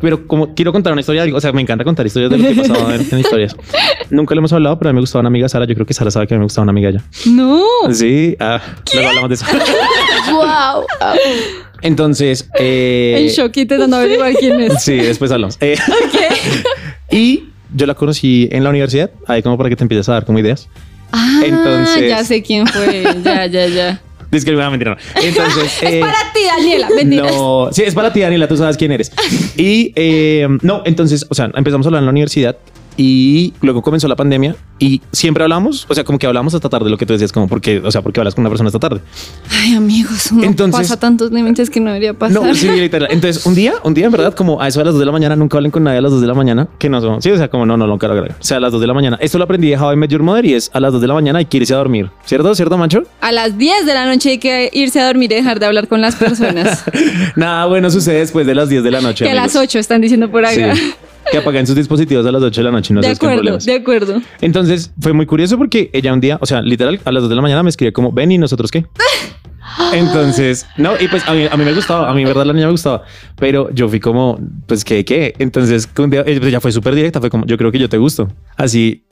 Pero como quiero contar una historia, o sea, me encanta contar historias de lo que he pasado en, en historias. <laughs> Nunca lo hemos hablado, pero a mí me gustaba una amiga Sara. Yo creo que Sara sabe que a mí me gustaba una amiga ya. No. Sí, ah, luego hablamos de eso. <laughs> wow. Entonces, eh, El shock intentando averiguar quién es. Sí, después hablamos. Eh, <laughs> y yo la conocí en la universidad, ahí como para que te empieces a dar como ideas. Ah, Entonces- ya sé quién fue. Ya, ya, ya. Dice que me mentira, no. Entonces, <laughs> eh, es para ti, Daniela. Mentiras. No, sí, es para ti, Daniela, tú sabes quién eres. Y eh, no, entonces, o sea, empezamos a hablar en la universidad y luego comenzó la pandemia y siempre hablamos, o sea, como que hablamos hasta tarde, lo que tú decías, como porque, o sea, porque hablas con una persona hasta tarde. Ay, amigos, uno Entonces- pasa tantos límites que no debería pasar. No, sí, literal. Entonces, un día, un día, en verdad, como a eso a las 2 de la mañana, nunca hablen con nadie a las 2 de la mañana, que no son, sí, o sea, como no, no, claro, claro. O sea, a las 2 de la mañana. Esto lo aprendí de How I Met Your Mother y es a las 2 de la mañana y quiere irse a dormir. ¿Cierto? ¿Cierto, Mancho? A las 10 de la noche hay que irse a dormir y dejar de hablar con las personas. <laughs> Nada bueno sucede después de las 10 de la noche. que a las amigos. 8 están diciendo por acá. Sí. Que apaguen sus dispositivos a las 8 de la noche y no de acuerdo, problemas. de acuerdo. Entonces fue muy curioso porque ella un día, o sea, literal, a las 2 de la mañana me escribió como, ven y nosotros qué. Entonces, no, y pues a mí, a mí me gustaba, a mí, en verdad, la niña me gustaba, pero yo fui como, pues, ¿qué, qué? Entonces, un día, eh, pues, ella fue súper directa, fue como, yo creo que yo te gusto. Así,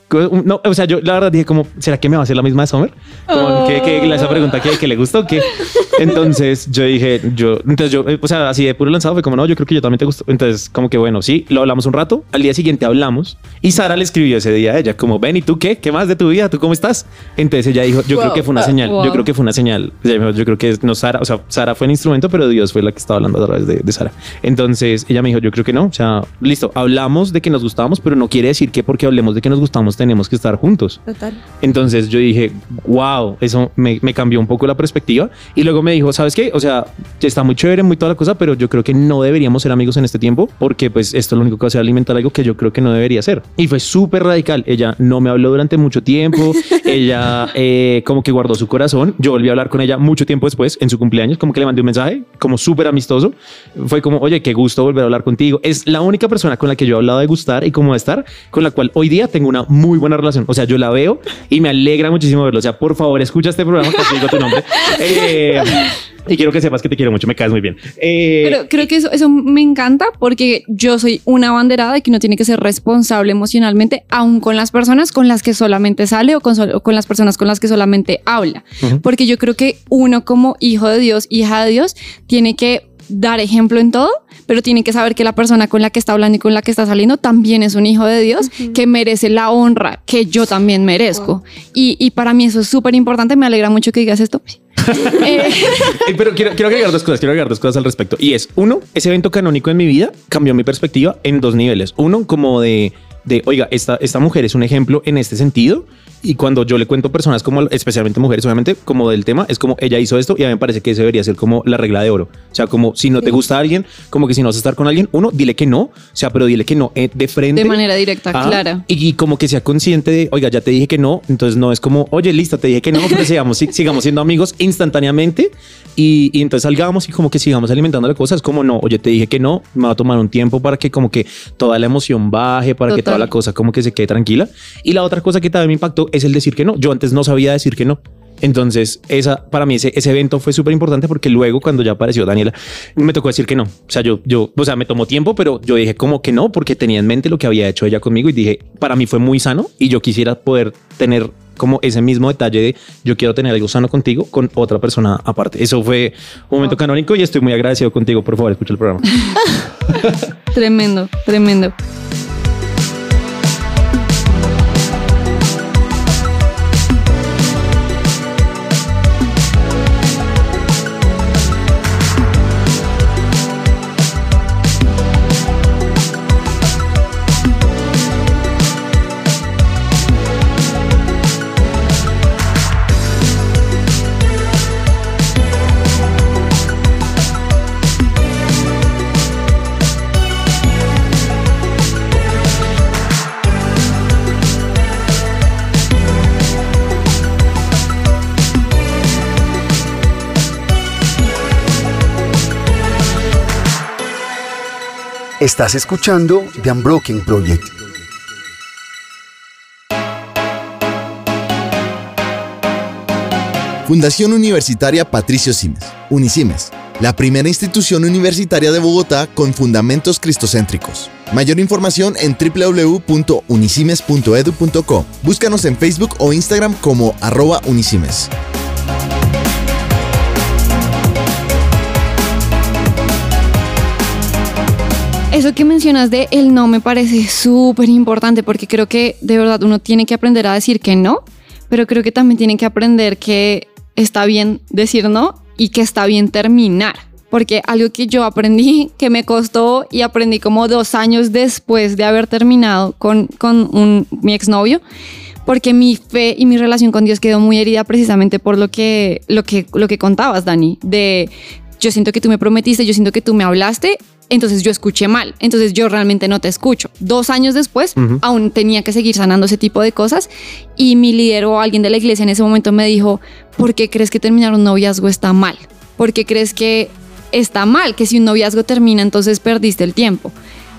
no, o sea, yo la verdad dije como, ¿será que me va a hacer la misma de Summer? Como, ¿qué, qué, esa pregunta que, que le gustó, o ¿qué? Entonces, yo dije, yo, entonces yo, eh, o sea, así de puro lanzado fue como, no, yo creo que yo también te gusto. Entonces, como que bueno, sí, lo hablamos un rato, al día siguiente hablamos y Sara le escribió ese día a ella, como, ven, ¿y tú qué? ¿Qué más de tu vida? ¿Tú cómo estás? Entonces ella dijo, yo creo que fue una señal, Wow. yo creo que fue una señal. Ella me dijo, Yo creo que no Sara, o sea, Sara fue el instrumento, pero Dios fue la que estaba hablando a través de, de Sara. Entonces ella me dijo, yo creo que no, o sea, listo, hablamos de que nos gustábamos, pero no quiere decir que porque hablemos de que nos gustamos tenemos que estar juntos. Total. Entonces yo dije, wow, eso me, me cambió un poco la perspectiva. Y luego me dijo, ¿sabes qué? O sea, está muy chévere, muy toda la cosa, pero yo creo que no deberíamos ser amigos en este tiempo porque pues esto es lo único que hacer alimentar algo que yo creo que no debería ser. Y fue súper radical. Ella no me habló durante mucho tiempo. <laughs> ella eh, como que guardó su corazón. Yo volví a hablar con ella mucho tiempo después, en su cumpleaños, como que le mandé un mensaje, como súper amistoso. Fue como, oye, qué gusto volver a hablar contigo. Es la única persona con la que yo he hablado de gustar y como de estar, con la cual hoy día tengo una muy buena relación. O sea, yo la veo y me alegra muchísimo verlo. O sea, por favor, escucha este programa, que digo tu nombre. <laughs> Eh, y quiero que sepas que te quiero mucho, me caes muy bien. Eh, Pero creo que eso, eso me encanta porque yo soy una banderada de que uno tiene que ser responsable emocionalmente, aún con las personas con las que solamente sale o con, o con las personas con las que solamente habla. Ujú. Porque yo creo que uno como hijo de Dios, hija de Dios, tiene que dar ejemplo en todo, pero tiene que saber que la persona con la que está hablando y con la que está saliendo también es un hijo de Dios que merece la honra que yo también merezco. Y, y para mí eso es súper importante. Me alegra mucho que digas esto. <laughs> Eh, Pero quiero, quiero agregar dos cosas, quiero agregar dos cosas al respecto. Y es, uno, ese evento canónico en mi vida cambió mi perspectiva en dos niveles. Uno, como de, de oiga, esta, esta mujer es un ejemplo en este sentido. Y cuando yo le cuento personas como, especialmente mujeres, obviamente, como del tema, es como ella hizo esto y a mí me parece que eso debería ser como la regla de oro. O sea, como si no te gusta alguien, como que si no vas a estar con alguien, uno, dile que no. O sea, pero dile que no eh, de frente. de manera directa, Ah, clara. Y, y como que sea consciente de, oiga, ya te dije que no, entonces no es como, oye, listo, te dije que no, pero <laughs> sigamos, sig- sigamos siendo amigos instantáneamente y, y entonces salgamos y como que sigamos alimentando la cosa. Es como, no, oye, te dije que no, me va a tomar un tiempo para que como que toda la emoción baje, para que toda la cosa como que se quede tranquila. Y la otra cosa que también me impactó es el decir que no. Yo antes no sabía decir que no. Entonces, esa para mí ese, ese evento fue súper importante porque luego cuando ya apareció Daniela, me tocó decir que no. O sea, yo, yo, o sea, me tomó tiempo, pero yo dije como que no, porque tenía en mente lo que había hecho ella conmigo y dije, para mí fue muy sano y yo quisiera poder tener como ese mismo detalle de yo quiero tener algo sano contigo con otra persona aparte. Eso fue un momento canónico y estoy muy agradecido contigo. Por favor, escucha el programa. <laughs> Tremendo, tremendo. Estás escuchando The Unbroken Project. Fundación Universitaria Patricio Simes, Unisimes, la primera institución universitaria de Bogotá con fundamentos cristocéntricos. Mayor información en www.unisimes.edu.co. Búscanos en Facebook o Instagram como arroba unisimes. Eso que mencionas de el no me parece súper importante porque creo que de verdad uno tiene que aprender a decir que no, pero creo que también tiene que aprender que está bien decir no y que está bien terminar. Porque algo que yo aprendí, <laughs> que me costó y aprendí como dos años después de haber terminado con, con un, mi exnovio, porque mi fe y mi relación con Dios quedó muy herida precisamente por lo que, lo que, lo que contabas, Dani, de yo siento que tú me prometiste, yo siento que tú me hablaste, entonces yo escuché mal, entonces yo realmente no te escucho. Dos años después, aún tenía que seguir sanando ese tipo de cosas y mi líder o alguien de la iglesia en ese momento me dijo, ¿por qué crees que terminar un noviazgo está mal? ¿Por qué crees que está mal? Que si un noviazgo termina, entonces perdiste el tiempo.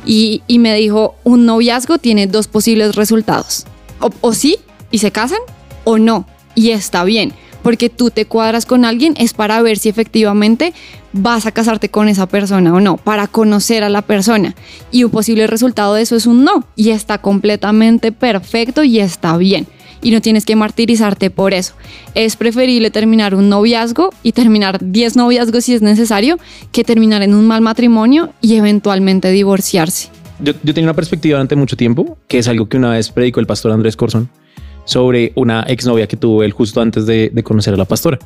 Y, y me dijo, un noviazgo tiene dos posibles resultados. O, o sí, y se casan, o no, y está bien porque tú te cuadras con alguien es para ver si efectivamente vas a casarte con esa persona o no, para conocer a la persona. Y un posible resultado de eso es un no. Y está completamente perfecto y está bien. Y no tienes que martirizarte por eso. Es preferible terminar un noviazgo y terminar 10 noviazgos si es necesario que terminar en un mal matrimonio y eventualmente divorciarse. Yo, yo tenía una perspectiva durante mucho tiempo, que es algo que una vez predicó el pastor Andrés Corzón, sobre una exnovia que tuvo él justo antes de, de, conocer a la pastora.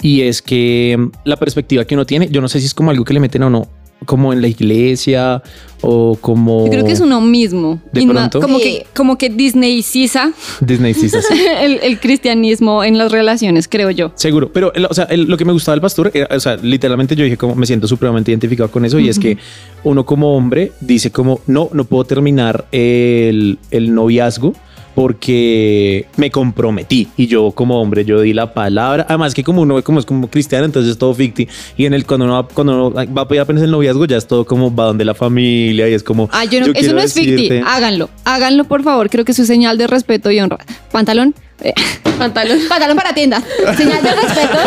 Y es que mm, la perspectiva que uno tiene, yo no sé si es como algo que le meten o no, como en la iglesia o como... Yo creo que es uno mismo. De pronto. Como que, como que Disney Sisa. Disney Sisa. Sí. <laughs> el, el, cristianismo en las relaciones, creo yo. Seguro. Pero, o sea, el, lo que me gustaba del pastor, era, o sea, literalmente yo dije como me siento supremamente identificado con eso uh -huh. y es que uno como hombre dice como, no, no puedo terminar el, el noviazgo porque me comprometí. Y yo como hombre yo di la palabra. Además que como uno como es como cristiano entonces es todo ficti. Y en el cuando uno va, cuando uno va a pedir apenas el noviazgo ya es todo como va donde la familia y es como ah, yo no, yo eso no es ficti. háganlo háganlo por favor. Creo que es su señal de respeto y honra. Pantalón eh, <laughs> pantalón. Pantalón para tienda señal de respeto.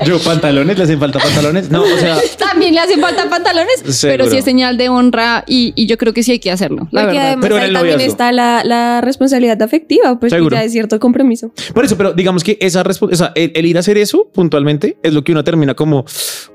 <laughs> Yo pantalones le hacen falta pantalones no o sea <laughs> también le hacen falta pantalones seguro. pero sí es señal de honra y, y, yo creo que sí hay que hacerlo la Porque verdad. además pero ahí también está la, la, responsabilidad afectiva pues seguro. ya es cierto compromiso. Por eso pero digamos que esa o sea, el, el, ir a hacer eso puntualmente es lo que uno termina como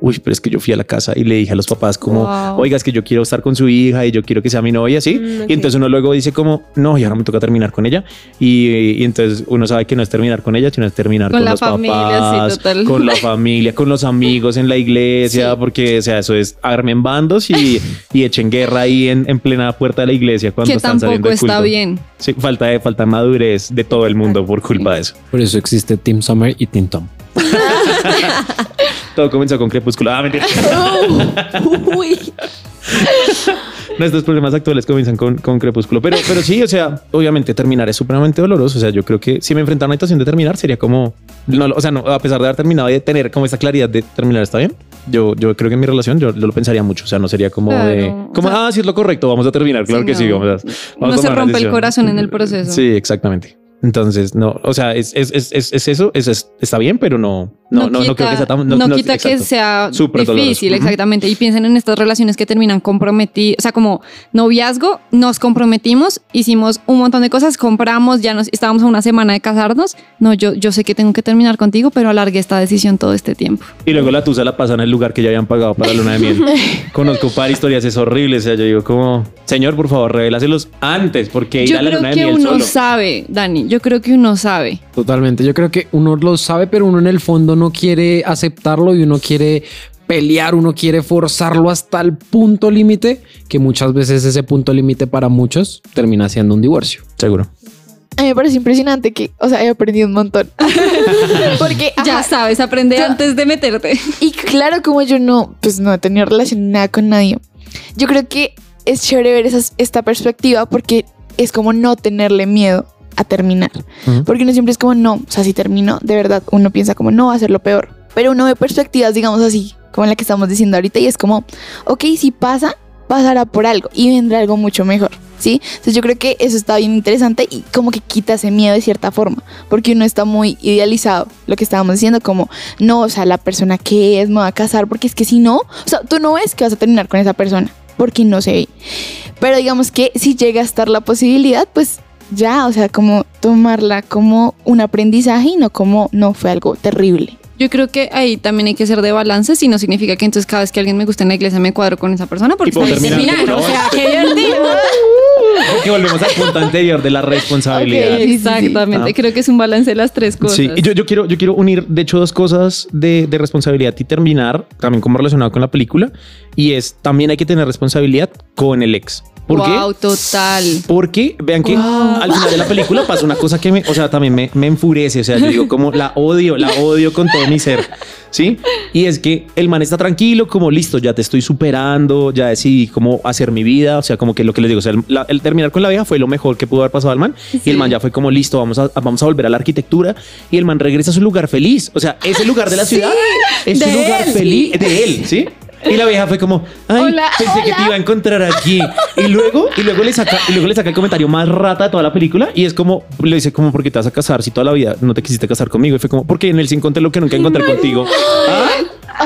uy pero es que yo fui a la casa y le dije a los papás como wow. oiga es que yo quiero estar con su hija y yo quiero que sea mi novia sí mm, okay. y entonces uno luego dice como no y ahora me toca terminar con ella y, y, entonces uno sabe que no es terminar con ella, sino es terminar con, con los familia, papás, sí, con la <laughs> familia, con los amigos en la iglesia, sí. porque o sea, eso es armen bandos y, y echen guerra ahí en, en, plena puerta de la iglesia cuando que están saliendo de está bien. Sí, falta de falta de madurez de todo el mundo por culpa de eso. Por eso existe Team Summer y Team Tom. <laughs> todo comenzó con Crepúsculo. Ah, mentira. <laughs> Uy. <laughs> Nuestros problemas actuales comienzan con, con Crepúsculo. Pero, pero sí, o sea, obviamente terminar es supremamente doloroso. O sea, yo creo que si me enfrentara a una situación de terminar, sería como, no, o sea, no, a pesar de haber terminado y de tener como esa claridad de terminar, está bien. Yo, yo creo que en mi relación yo, yo lo pensaría mucho. O sea, no sería como claro. de, como, o sea, ah, sí es lo correcto, vamos a terminar. Claro sí, que no. sí, vamos a, vamos no se rompe el corazón en el proceso. Sí, exactamente. Entonces, no, o sea, es, es, es, es eso, es, está bien, pero no, no, no, quita, no creo que sea tan. No, no quita exacto. que sea difícil, doloroso. exactamente. Y piensen en estas relaciones que terminan comprometidas, o sea, como noviazgo, nos comprometimos, hicimos un montón de cosas, compramos, ya nos estábamos a una semana de casarnos. No, yo, yo sé que tengo que terminar contigo, pero alargué esta decisión todo este tiempo. Y luego la tusa la pasan en el lugar que ya habían pagado para la luna de miel. <laughs> Conozco par historias, es horrible. O sea, yo digo como, señor, por favor, revélaselos antes, porque yo ir a la creo luna que de miel uno solo. sabe, Dani, yo creo que uno sabe. Totalmente. Yo creo que uno lo sabe, pero uno en el fondo no quiere aceptarlo y uno quiere pelear, uno quiere forzarlo hasta el punto límite, que muchas veces ese punto límite para muchos termina siendo un divorcio. Seguro. A mí me parece impresionante que, o sea, he aprendido un montón. <laughs> <laughs> Porque ya ajá, sabes, aprende yo- antes de meterte. Y claro, como yo no, pues no he tenido relación nada con nadie, yo creo que es chévere ver esas- esta perspectiva porque es como no tenerle miedo a terminar. Ujú. Porque uno siempre es como, no, o sea, si termino, de verdad, uno piensa como, no va a ser lo peor. Pero uno ve perspectivas, digamos así, como la que estamos diciendo ahorita, y es como, ok, si pasa, pasará por algo y vendrá algo mucho mejor. ¿Sí? Entonces yo creo que eso está bien interesante y como que quita ese miedo de cierta forma, porque uno está muy idealizado, lo que estábamos diciendo, como, no, o sea, la persona que es me va a casar, porque es que si no, o sea, tú no ves que vas a terminar con esa persona, porque no se ve. Pero digamos que si llega a estar la posibilidad, pues ya, o sea, como tomarla como un aprendizaje y no como no fue algo terrible. Yo creo que ahí también hay que ser de balance, si no significa que entonces cada vez que alguien me gusta en la iglesia me cuadro con esa persona porque está terminar. O sea, qué divertido. Porque <laughs> volvemos al punto anterior de la responsabilidad. Ok. sí, sí. Exactamente, Ah. creo que es un balance de las tres cosas. Sí, y yo, yo, quiero, yo quiero unir, de hecho, dos cosas de, de responsabilidad y terminar, también como relacionado con la película, y es también hay que tener responsabilidad con el ex. ¿Por wow, qué? total. Porque vean que Wow. al final de la película pasa una cosa que me, o sea, también me, me enfurece. O sea, yo digo como la odio, la odio con todo mi ser. Sí. Y es que el man está tranquilo, como listo, ya te estoy superando, ya decidí cómo hacer mi vida. O sea, como que lo que les digo, o sea, el, la- el terminar con la vieja fue lo mejor que pudo haber pasado al man. Y el man ya fue como listo, vamos a, vamos a volver a la arquitectura. Y el man regresa a su lugar feliz. O sea, ese lugar de la ciudad es su de lugar él. feliz de él, ¿sí? Y la vieja fue como, ay, Hola, pensé que te iba a encontrar aquí. Y luego, y luego le saca, y luego le saca el comentario más rata de toda la película. Y es como, le dice como, ¿por qué te vas a casar si toda la vida no te quisiste casar conmigo? Y fue como, porque en él sí encontré lo que nunca encontré contigo. ¿Ah?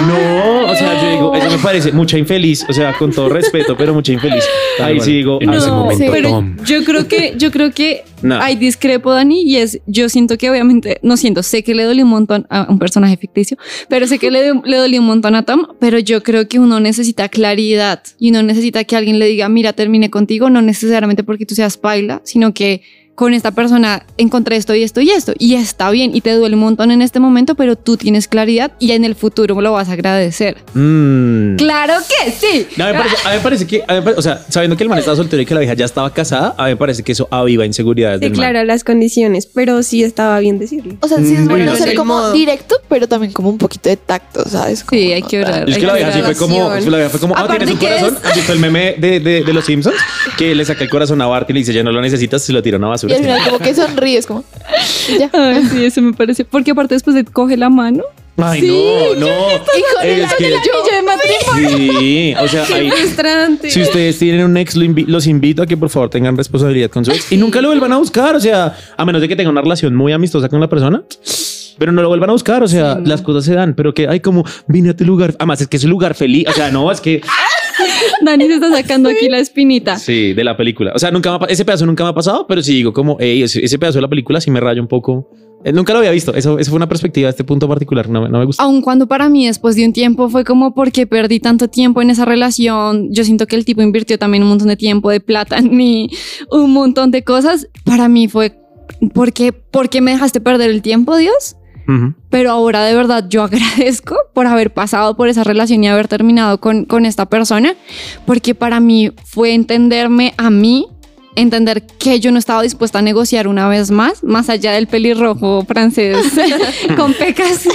No, o sea, yo digo, eso me parece mucha infeliz. O sea, con todo respeto, pero mucha infeliz. Ahí sí digo, En ese momento, pero Tom. yo creo que yo creo que No. hay discrepo Dani y es yo siento que obviamente no siento sé que le dolió un montón a un personaje ficticio pero sé que le, <laughs> le dolió un montón a Tom pero yo creo que uno necesita claridad y uno necesita que alguien le diga mira terminé contigo no necesariamente porque tú seas paila sino que con esta persona encontré esto y esto y esto y está bien y te duele un montón en este momento pero tú tienes claridad y en el futuro lo vas a agradecer Mm. claro que sí No, a, mí me parece, a mí me parece que, a mí me parece- o sea, sabiendo que el man estaba soltero y que la vieja ya estaba casada, a mí me parece que eso aviva inseguridades Sí, del man. claro, las condiciones, pero sí estaba bien decirlo. O sea, sí es Mm, bueno ser como modo. directo, pero también como un poquito de tacto, ¿sabes? Como Sí, hay que orar. Es que la vieja sí fue como, la vieja fue como, ah, tienes un corazón. es- ¿Has visto el meme de, de, de los Simpsons? Que le saca el corazón a Bart y le dice, ya no lo necesitas, se lo tira a una Y al final como que sonríes, como... ya. Ay, sí, eso me parece. Porque aparte después de coge la mano. Ay, Sí, no, no. Y con el Es que, de matrimonio. sí, o sea, ahí, frustrante. si ustedes tienen un ex, los invito a que por favor tengan responsabilidad con su ex y nunca lo vuelvan a buscar. O sea, a menos de que tengan una relación muy amistosa con la persona. Pero no lo vuelvan a buscar, o sea, Sí, no. las cosas se dan, pero que hay como vine a tu lugar. Además, es que es un lugar feliz. O sea, no, es que Dani se está sacando aquí la espinita. Sí, de la película. O sea, nunca me ha ese pedazo nunca me ha pasado, pero sí digo como, "Ey, ese, ese pedazo de la película sí me raya un poco. Eh, nunca lo había visto. Eso, eso fue una perspectiva de este punto particular. No, me- no me gusta. Aun cuando para mí después de un tiempo fue como porque perdí tanto tiempo en esa relación, yo siento que el tipo invirtió también un montón de tiempo, de plata en mí, un montón de cosas. Para mí fue porque, porque me dejaste perder el tiempo, Dios. Pero ahora de verdad yo <laughs> agradezco por haber pasado por esa relación y haber terminado con, con esta persona, porque para mí fue entenderme a mí, entender que yo no estaba dispuesta a negociar una vez más, más allá del pelirrojo francés <laughs> con pecas,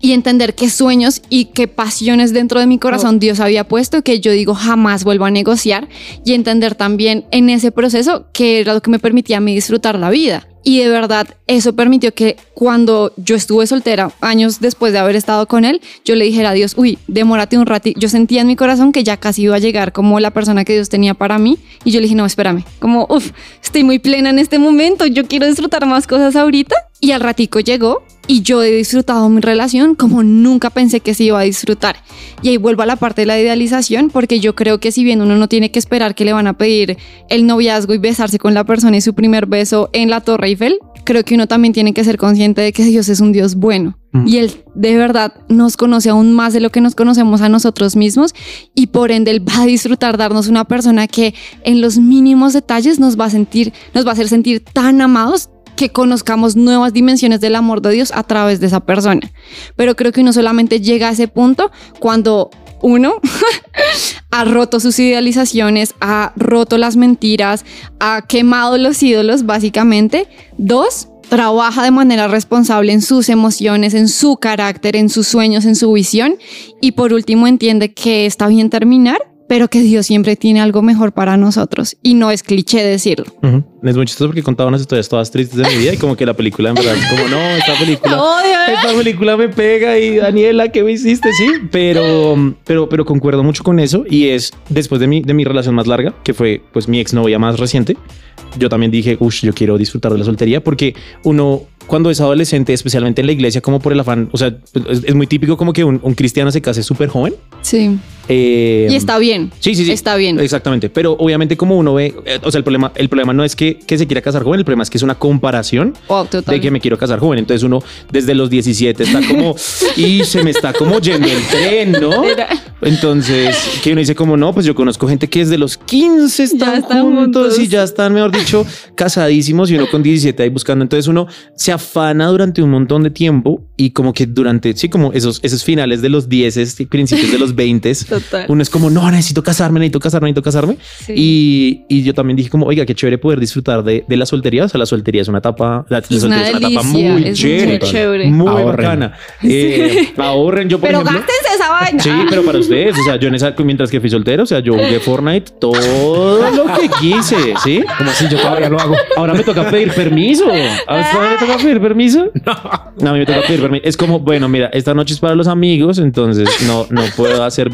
y entender qué sueños y qué pasiones dentro de mi corazón Dios había puesto que yo digo jamás vuelvo a negociar, y entender también en ese proceso que era lo que me permitía a mí disfrutar la vida. Y de verdad, eso permitió que cuando yo estuve soltera, años después de haber estado con él, yo le dijera a Dios, uy, demórate un ratito. Yo sentía en mi corazón que ya casi iba a llegar como la persona que Dios tenía para mí. Y yo le dije, no, espérame, como, uff, estoy muy plena en este momento, yo quiero disfrutar más cosas ahorita. Y al ratico llegó y yo he disfrutado mi relación como nunca pensé que se iba a disfrutar. Y ahí vuelvo a la parte de la idealización, porque yo creo que si bien uno no tiene que esperar que le van a pedir el noviazgo y besarse con la persona y su primer beso en la Torre Eiffel, creo que uno también tiene que ser consciente de que Dios es un Dios bueno. Y Él de verdad nos conoce aún más de lo que nos conocemos a nosotros mismos y por ende Él va a disfrutar darnos una persona que en los mínimos detalles nos va a sentir, nos va a hacer sentir tan amados que conozcamos nuevas dimensiones del amor de Dios a través de esa persona. Pero creo que uno solamente llega a ese punto cuando uno <laughs> ha roto sus idealizaciones, ha roto las mentiras, ha quemado los ídolos básicamente. Dos, trabaja de manera responsable en sus emociones, en su carácter, en sus sueños, en su visión. Y por último, entiende que está bien terminar, pero que Dios siempre tiene algo mejor para nosotros. Y no es cliché decirlo. Ujú. Es muy chistoso porque contaba unas historias todas tristes de mi vida y como que la película en verdad es como no, esta película, <laughs> esta película me pega y Daniela, ¿qué me hiciste? Sí, pero, pero, pero concuerdo mucho con eso y es después de mi, de mi relación más larga, que fue pues mi exnovia más reciente, yo también dije, uff, yo quiero disfrutar de la soltería porque uno cuando es adolescente, especialmente en la iglesia, como por el afán, o sea, es, es muy típico como que un, un cristiano se case súper joven. Sí. Eh, Y está bien. Sí, sí, sí. Está bien. Exactamente. Pero obviamente como uno ve, eh, o sea, el problema, el problema no es que, que se quiera casar joven, el problema es que es una comparación Oh, de que me quiero casar joven. Entonces uno desde los 17 está como, <laughs> y se me está como yendo el tren, ¿no? Entonces, que uno dice como, no, pues yo conozco gente que desde los 15 están, están juntos, juntos. y ya están, mejor dicho, casadísimos y uno con 17 ahí buscando. Entonces uno se afana durante un montón de tiempo y como que durante, sí, como esos, esos finales de los 10 y principios de los 20 <laughs> Total. uno es como, no, necesito casarme, necesito casarme, necesito casarme. Sí. Y, y yo también dije como, oiga, qué chévere poder disfrutar de, de la soltería. O sea, la soltería es una etapa, la, la Es una soltería es una etapa muy es chévere. muy chévere. Muy Ahorren. bacana. <laughs> Eh, ahorren, yo por Pero ejemplo. gástense esa vaina. Sí, pero para ustedes, o sea, yo en esa, mientras que fui soltero, o sea, yo jugué Fortnite todo lo que quise, ¿sí? Como si yo todavía lo hago. Ahora me toca pedir permiso. Ahora me toca pedir permiso. No, a mí me toca pedir permiso. Es como, bueno, mira, esta noche es para los amigos, entonces no, no puedo hacer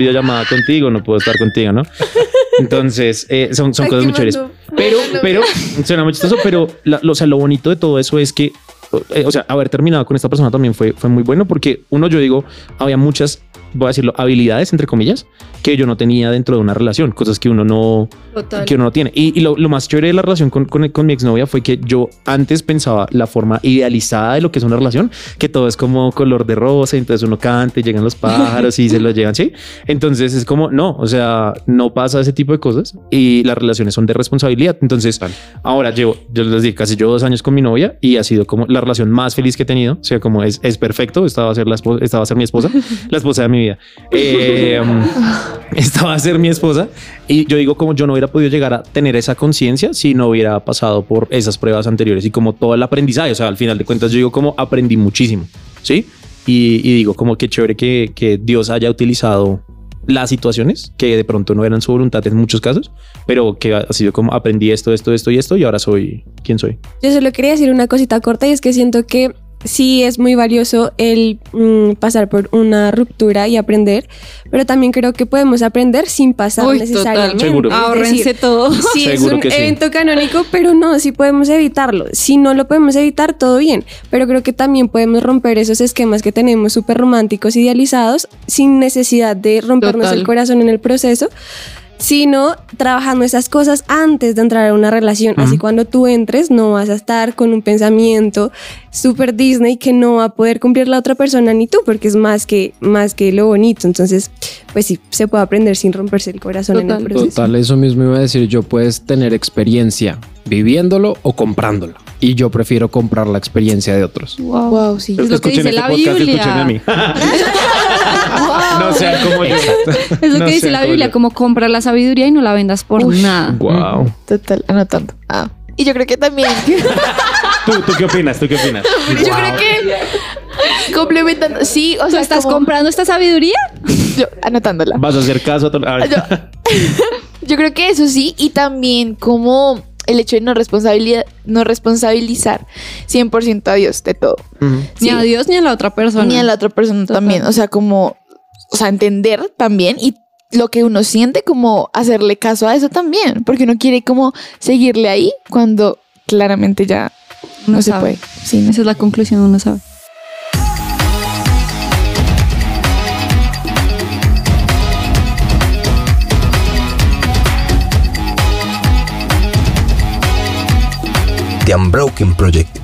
contigo, no puedo estar contigo, ¿no? <laughs> Entonces, eh, son, son cosas muy chéveres. Pero, pero, suena muy chistoso, pero la- lo, o sea, lo bonito de todo eso es que, eh, o sea, haber terminado con esta persona también fue, fue muy bueno porque uno, yo digo, había muchas, voy a decirlo, habilidades, entre comillas, que yo no tenía dentro de una relación, cosas que uno no, Total. que uno no tiene. Y, y lo, lo más chévere de la relación con, con, con mi exnovia fue que yo antes pensaba la forma idealizada de lo que es una relación, que todo es como color de rosa, entonces uno canta y llegan los pájaros y se los llevan, ¿sí? Entonces es como, no, o sea, no pasa ese tipo de cosas y las relaciones son de responsabilidad. Entonces, ahora llevo, yo les dije, casi yo dos años con mi novia y ha sido como la relación más feliz que he tenido. O sea, como es, es perfecto, esta va a ser la esposa, esta va a ser mi esposa, la esposa de mi vida. Eh, <laughs> esta va a ser mi esposa. Y yo digo, como yo no hubiera podido llegar a tener esa conciencia si no hubiera pasado por esas pruebas anteriores y como todo el aprendizaje. O sea, al final de cuentas, yo digo, como aprendí muchísimo. Sí. Y, y digo, como que chévere que, que Dios haya utilizado las situaciones que de pronto no eran su voluntad en muchos casos, pero que ha sido como aprendí esto, esto, esto y esto y ahora soy quien soy. Yo solo quería decir una cosita corta y es que siento que sí es muy valioso el mm, pasar por una ruptura y aprender, pero también creo que podemos aprender sin pasar Uy, necesariamente. total. Ahorrense decir, todo. <laughs> Sí, es un que sí. evento canónico, pero no, sí podemos evitarlo. Si no lo podemos evitar, todo bien. Pero creo que también podemos romper esos esquemas que tenemos súper románticos, idealizados, sin necesidad de rompernos Total. el corazón en el proceso, sino trabajando esas cosas antes de entrar a una relación. Así cuando tú entres, no vas a estar con un pensamiento súper Disney que no va a poder cumplir la otra persona ni tú, porque es más que, más que lo bonito. Entonces, pues sí, se puede aprender sin romperse el corazón en el Total. proceso. Total, eso mismo iba a decir. Yo puedes tener experiencia viviéndolo o comprándolo. Y yo prefiero comprar la experiencia de otros. Wow. Wow, sí. Es lo que dice este la podcast, Biblia. escúchenme a mí. <laughs> no sean como yo. Es lo No que dice la como Biblia, yo. como compra la sabiduría y no la vendas por nada. Wow. Total, anotando. Ah. Y yo creo que también. <laughs> ¿Tú, ¿Tú qué opinas? ¿Tú qué opinas? yo creo que complementando. Sí, o ¿Tú sea, estás como- comprando esta sabiduría? yo, anotándola. ¿Vas a hacer caso a Yo, <laughs> yo creo que eso sí, y también como el hecho de no responsabilidad, no responsabilizar 100% a Dios de todo. Ni Sí. a Dios ni a la otra persona. Ni a la otra persona Total. también. O sea, como, o sea, entender también y lo que uno siente, como hacerle caso a eso también, porque uno quiere como seguirle ahí cuando claramente ya no, No se sabe. puede. Sí. Esa es la conclusión, uno sabe. The Unbroken Project.